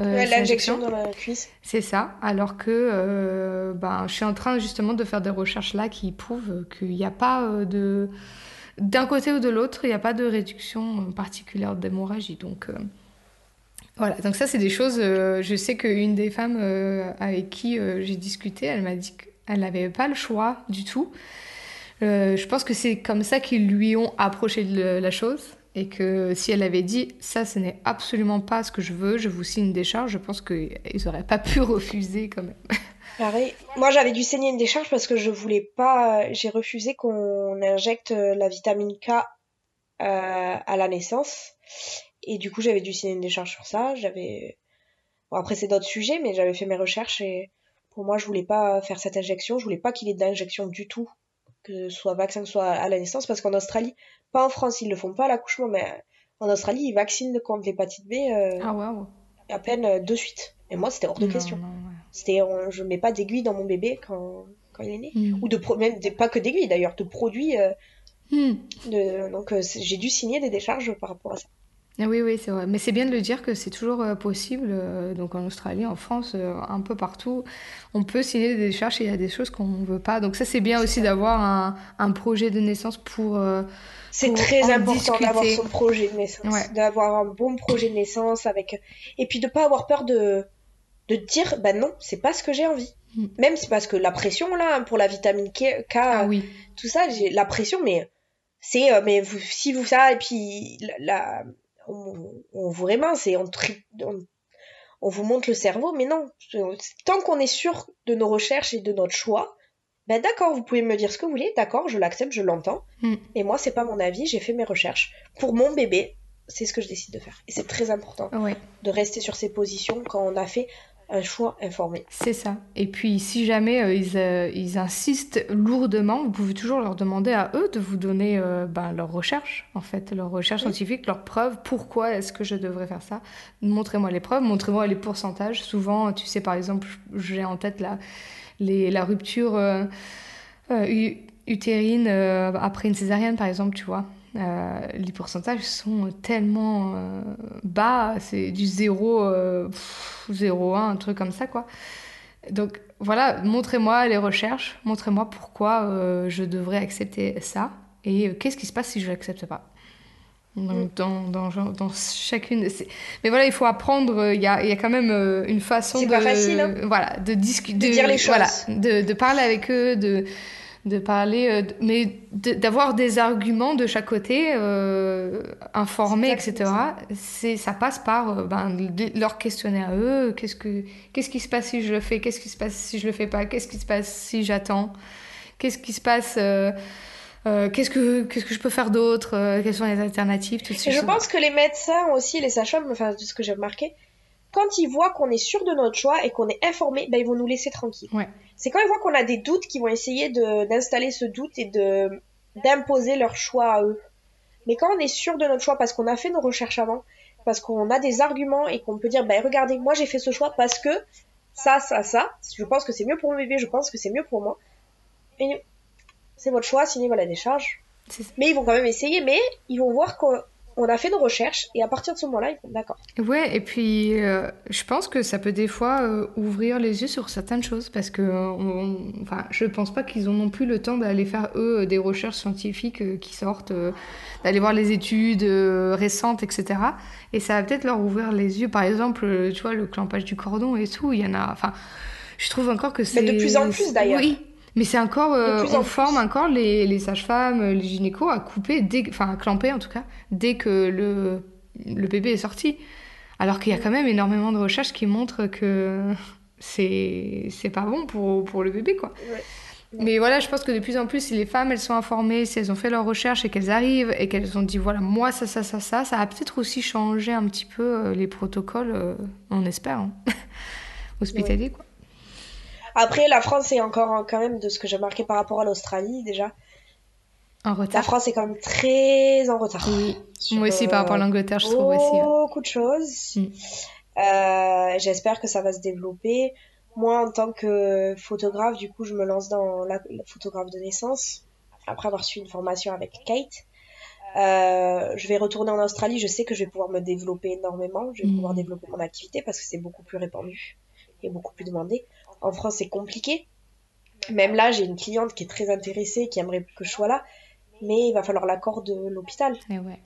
Euh, l'injection dans la cuisse. C'est ça. Alors que euh, ben, je suis en train justement de faire des recherches là qui prouvent qu'il n'y a pas euh, de d'un côté ou de l'autre, il n'y a pas de réduction particulière d'hémorragie. Donc euh, voilà, donc ça c'est des choses, euh, je sais qu'une des femmes euh, avec qui j'ai discuté, elle m'a dit qu'elle n'avait pas le choix du tout. je pense que c'est comme ça qu'ils lui ont approché la chose et que si elle avait dit ça ce n'est absolument pas ce que je veux, je vous signe une décharge, je pense qu'ils n'auraient pas pu refuser quand même. Pareil. Moi, j'avais dû saigner une décharge parce que je voulais pas. J'ai refusé qu'on injecte la vitamine K euh, à la naissance. Et du coup, j'avais dû signer une décharge sur ça. J'avais. Bon, après, c'est d'autres sujets, mais j'avais fait mes recherches et pour moi, je voulais pas faire cette injection. Je voulais pas qu'il y ait d'injection du tout, que ce soit vaccin, que ce soit à la naissance, parce qu'en Australie, pas en France, ils le font pas à l'accouchement, mais en Australie, ils vaccinent contre l'hépatite B. Euh, ah! À peine euh, de suite. Et moi, c'était hors de question. C'était, je mets pas d'aiguille dans mon bébé quand, quand il est né. Hmm. Ou de même pas que d'aiguille d'ailleurs, de produits. Euh, hmm. de, donc euh, j'ai dû signer des décharges par rapport à ça. Ah oui, oui, c'est vrai. Mais c'est bien de le dire que c'est toujours euh, possible. donc en Australie, en France, un peu partout, on peut signer des décharges et il y a des choses qu'on ne veut pas. Donc ça, c'est bien aussi d'avoir un, un, projet de naissance pour. c'est très important d'avoir son projet de naissance, d'avoir un bon projet de naissance avec et puis de pas avoir peur de de dire bah non c'est pas ce que j'ai envie mm. même c'est parce que la pression là pour la vitamine K, ah, oui. tout ça j'ai la pression mais c'est euh, mais vous, si vous ça et puis là on, on, vraiment c'est on, on, vous montre le cerveau mais non tant qu'on est sûr de nos recherches et de notre choix ben d'accord vous pouvez me dire ce que vous voulez d'accord je l'accepte je l'entends mm. et moi c'est pas mon avis j'ai fait mes recherches pour mon bébé c'est ce que je décide de faire. Et c'est très important de rester sur ces positions quand on a fait un choix informé. C'est ça. Et puis, si jamais euh, ils, euh, ils, insistent lourdement, vous pouvez toujours leur demander à eux de vous donner euh, ben, leur recherche, en fait, leur recherche scientifique, leurs preuves. Pourquoi est-ce que je devrais faire ça? Montrez-moi les preuves, montrez-moi les pourcentages. Souvent, tu sais, par exemple, j'ai en tête la, les, la rupture utérine après une césarienne, par exemple, tu vois. Euh, les pourcentages sont tellement euh, bas, c'est du 0, 0,1, un truc comme ça, quoi. Donc voilà, montrez-moi les recherches, montrez-moi pourquoi euh, je devrais accepter ça et qu'est-ce qui se passe si je l'accepte pas. Mm. dans, dans, dans, chacune. Mais voilà, il faut apprendre. Il y a, il y a quand même une façon de. Pas facile, hein. Voilà, de discuter. De, dire les choses. Voilà, de, de parler avec eux, de de parler, euh, mais d'avoir des arguments de chaque côté, euh, informés, etc. C'est, ça passe par euh, ben, leur questionner à eux. Qu'est-ce, que, qu'est-ce qui se passe si je le fais Qu'est-ce qui se passe si je le fais pas Qu'est-ce qui se passe si j'attends Qu'est-ce qui se passe qu'est-ce que qu'est-ce que je peux faire d'autre Quelles sont les alternatives tout Je pense que les médecins aussi, les sages-femmes, enfin de ce que j'ai remarqué, quand ils voient qu'on est sûr de notre choix et qu'on est informé, ben, ils vont nous laisser tranquilles. Ouais c'est quand ils voient qu'on a des doutes qu'ils vont essayer d'installer ce doute et de d'imposer leur choix à eux. Mais quand on est sûr de notre choix parce qu'on a fait nos recherches avant, parce qu'on a des arguments et qu'on peut dire, ben regardez, moi j'ai fait ce choix parce que ça, ça, ça, je pense que c'est mieux pour mon bébé, je pense que c'est mieux pour moi. Et c'est votre choix, signez-moi la décharge. Mais ils vont quand même essayer, mais ils vont voir qu'on on a fait nos recherches et à partir de ce moment-là, ils font d'accord. Ouais, et puis euh, je pense que ça peut des fois euh, ouvrir les yeux sur certaines choses parce que on, enfin, je pense pas qu'ils ont non plus le temps d'aller faire eux des recherches scientifiques euh, qui sortent, d'aller voir les études récentes, etc. Et ça va peut-être leur ouvrir les yeux. Par exemple, tu vois, le clampage du cordon et tout, il y en a. Enfin, je trouve encore que c'est. Mais de plus en plus d'ailleurs. Oui, mais c'est encore, euh, on forme encore les, les sages-femmes, les gynécos à couper, dès, enfin à clamper en tout cas, dès que le, le bébé est sorti. Alors qu'il y a quand même énormément de recherches qui montrent que c'est c'est pas bon pour, pour le bébé quoi. Mais voilà, je pense que de plus en plus, si les femmes elles sont informées, si elles ont fait leurs recherches et qu'elles arrivent et qu'elles ont dit voilà moi ça ça ça ça, ça a peut-être aussi changé un petit peu euh, les protocoles, euh, on espère, hein. hospitaliers quoi. Après, la France est encore quand même de ce que j'ai marqué par rapport à l'Australie déjà. En retard. La France est quand même très en retard. Oui. Moi aussi, par rapport à l'Angleterre, je trouve aussi. Hein. Beaucoup de choses. Mm. Euh, j'espère que ça va se développer. Moi, en tant que photographe, du coup, je me lance dans la, photographe de naissance. Après avoir suivi une formation avec Kate. Euh, je vais retourner en Australie. Je sais que je vais pouvoir me développer énormément. Je vais pouvoir mm. développer mon activité parce que c'est beaucoup plus répandu et beaucoup plus demandé. En France, c'est compliqué. Même là, j'ai une cliente qui est très intéressée, qui aimerait que je sois là, mais il va falloir l'accord de l'hôpital. Et ouais.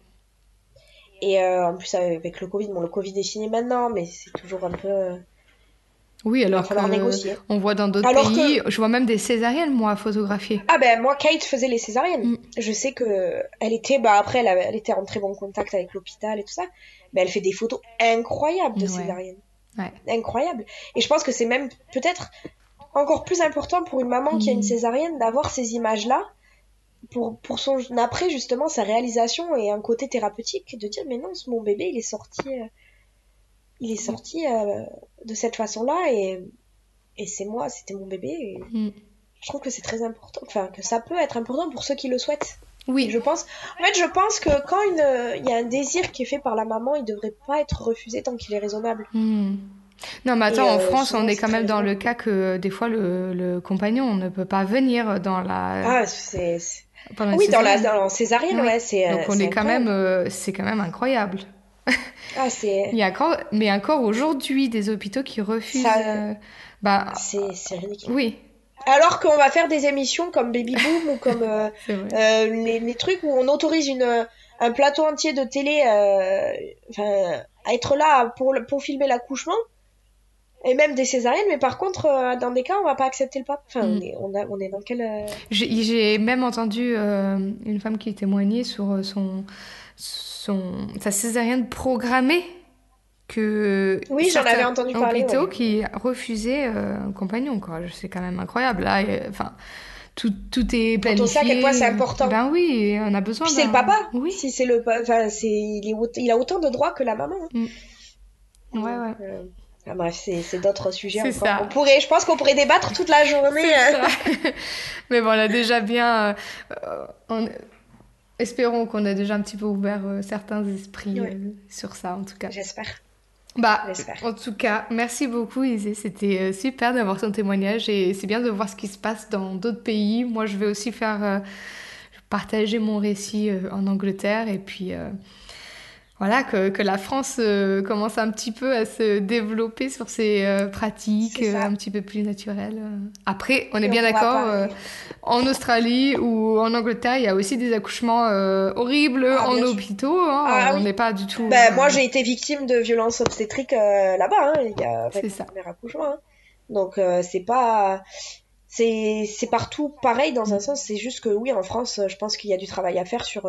Et euh, en plus, avec le Covid, bon, le Covid est fini maintenant, mais c'est toujours un peu. Euh, oui, alors négocier. on voit dans d'autres pays, je vois même des césariennes, moi, photographier. Ah ben, moi, Kate faisait les césariennes. Mm. Je sais que elle était, bah après, elle, elle, était en très bon contact avec l'hôpital et tout ça, mais elle fait des photos incroyables de césariennes. Incroyable. Et je pense que c'est même peut-être encore plus important pour une maman qui a une mm. césarienne d'avoir ces images-là pour, pour son après justement sa réalisation et un côté thérapeutique de dire mais non mon bébé il est sorti euh, il est sorti euh, de cette façon-là et, et c'est moi c'était mon bébé mm. je trouve que c'est très important enfin que ça peut être important pour ceux qui le souhaitent oui. Je pense. En fait, je pense que quand il y a un désir qui est fait par la maman, il devrait pas être refusé tant qu'il est raisonnable. Hmm. Non, mais attends, en euh, France, on est quand même dans le cas que des fois le, compagnon ne peut pas venir dans la. Ah, c'est. Oui, dans la dans césarienne, ouais, c'est. Donc on est, quand même, euh, c'est quand même incroyable. Ah, c'est. il y a encore, mais encore aujourd'hui des hôpitaux qui refusent. Euh, bah. C'est ridicule. Oui, alors qu'on va faire des émissions comme Baby Boom ou comme euh, euh, les, trucs où on autorise une, un plateau entier de télé euh, à être là pour, pour filmer l'accouchement et même des césariennes, mais par contre, dans des cas, on va pas accepter le pape. Enfin, mm. on, est, on, est dans quel. J'ai même entendu une femme qui témoignait sur son, son, sa césarienne programmée que oui, j'en avais entendu parler, qui refusaient euh, un compagnon. Quoi. C'est quand même incroyable. Là, enfin, tout, tout est planifié. Quand on sait à quel point c'est important. Ben oui, on a besoin. Puis c'est le papa. Oui. Si c'est le, enfin, c'est, il, est... il a autant de droits que la maman. Mm. Ouais, ouais. Euh, ah, bref, c'est d'autres sujets. On pourrait, je pense qu'on pourrait débattre toute la journée. Euh. Mais bon, on a déjà bien. Espérons qu'on a déjà un petit peu ouvert certains esprits sur ça, en tout cas. J'espère. Bah, en tout cas, merci beaucoup Isée, c'était euh, super d'avoir ton témoignage et c'est bien de voir ce qui se passe dans d'autres pays. Moi, je vais aussi faire euh, partager mon récit euh, en Angleterre et puis voilà, que, que, la France euh, commence un petit peu à se développer sur ses euh, pratiques euh, un petit peu plus naturelles. Après, on est bien d'accord, en Australie ou en Angleterre, il y a aussi des accouchements horribles ah, en hôpitaux. Hein, ah on n'est pas du tout. Ben, moi, j'ai été victime de violences obstétriques là-bas. Hein, il y a c'est ça. accouchement. Hein. Donc, c'est pas. C'est, c'est partout pareil dans un sens, c'est juste que oui, en France, je pense qu'il y a du travail à faire sur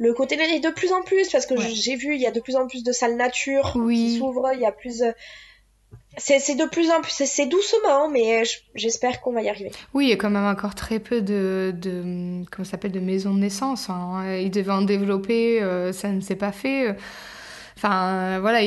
le côté de plus en plus parce que j'ai vu il y a de plus en plus de salles nature qui s'ouvrent il y a plus c'est de plus en plus c'est doucement mais j'espère qu'on va y arriver. Oui il y a quand même encore très peu de, de comment s'appelle de maisons de naissance hein. ils devaient en développer euh, ça ne s'est pas fait. Enfin voilà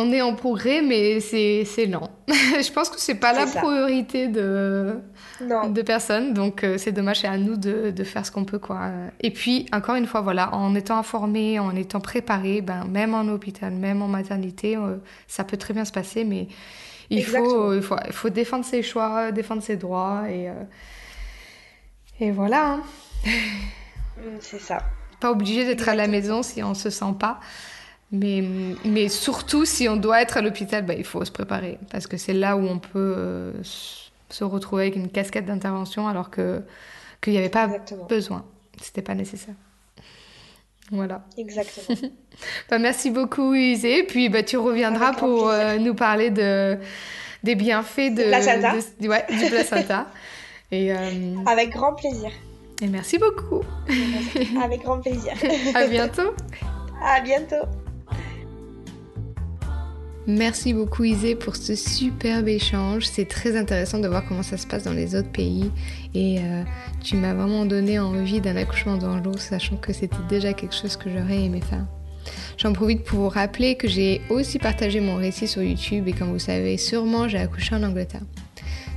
on est en progrès mais c'est lent je pense que c'est pas la priorité de de personnes. Donc euh, c'est dommage, c'est à nous de, de faire ce qu'on peut. quoi. Et puis, encore une fois, voilà, en étant informé, en étant préparé, ben, même en hôpital, même en maternité, euh, ça peut très bien se passer, mais il faut, il faut, il, faut, défendre ses choix, défendre ses droits. Et, euh, et voilà. Hein. Mm, c'est ça. pas obligé d'être à la maison si on se sent pas. Mais, mais surtout, si on doit être à l'hôpital, bah, il faut se préparer. Parce que c'est là où on peut euh, se retrouver avec une casquette d'intervention alors qu'il n'y avait pas besoin. C'était pas nécessaire. Voilà. Exactement. bah, merci beaucoup, Isée. Puis bah, tu reviendras pour euh, nous parler de, des bienfaits de, placenta. ouais, du placenta. Et, euh, Avec grand plaisir. Et merci beaucoup. Avec grand plaisir. à bientôt. À bientôt. Merci beaucoup Isée pour ce superbe échange. C'est très intéressant de voir comment ça se passe dans les autres pays. Et euh, tu m'as vraiment donné envie d'un accouchement dans l'eau, sachant que c'était déjà quelque chose que j'aurais aimé faire. J'en profite pour vous rappeler que j'ai aussi partagé mon récit sur YouTube et comme vous savez sûrement, j'ai accouché en Angleterre.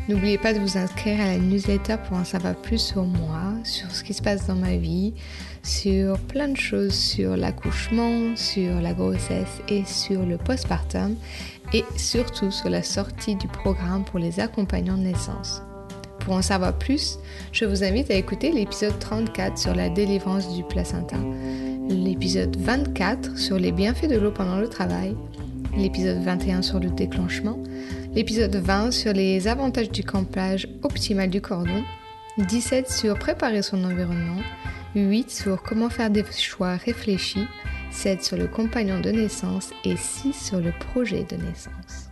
N'oubliez pas de vous inscrire à la newsletter pour en savoir plus sur moi, sur ce qui se passe dans ma vie, sur plein de choses, sur l'accouchement, sur la grossesse et sur le postpartum, et surtout sur la sortie du programme pour les accompagnants de naissance. Pour en savoir plus, je vous invite à écouter l'épisode 34 sur la délivrance du placenta, l'épisode 24 sur les bienfaits de l'eau pendant le travail, l'épisode 21 sur le déclenchement, l'épisode 20 sur les avantages du campage optimal du cordon, 17 sur préparer son environnement, 8 sur comment faire des choix réfléchis, 7 sur le compagnon de naissance et 6 sur le projet de naissance.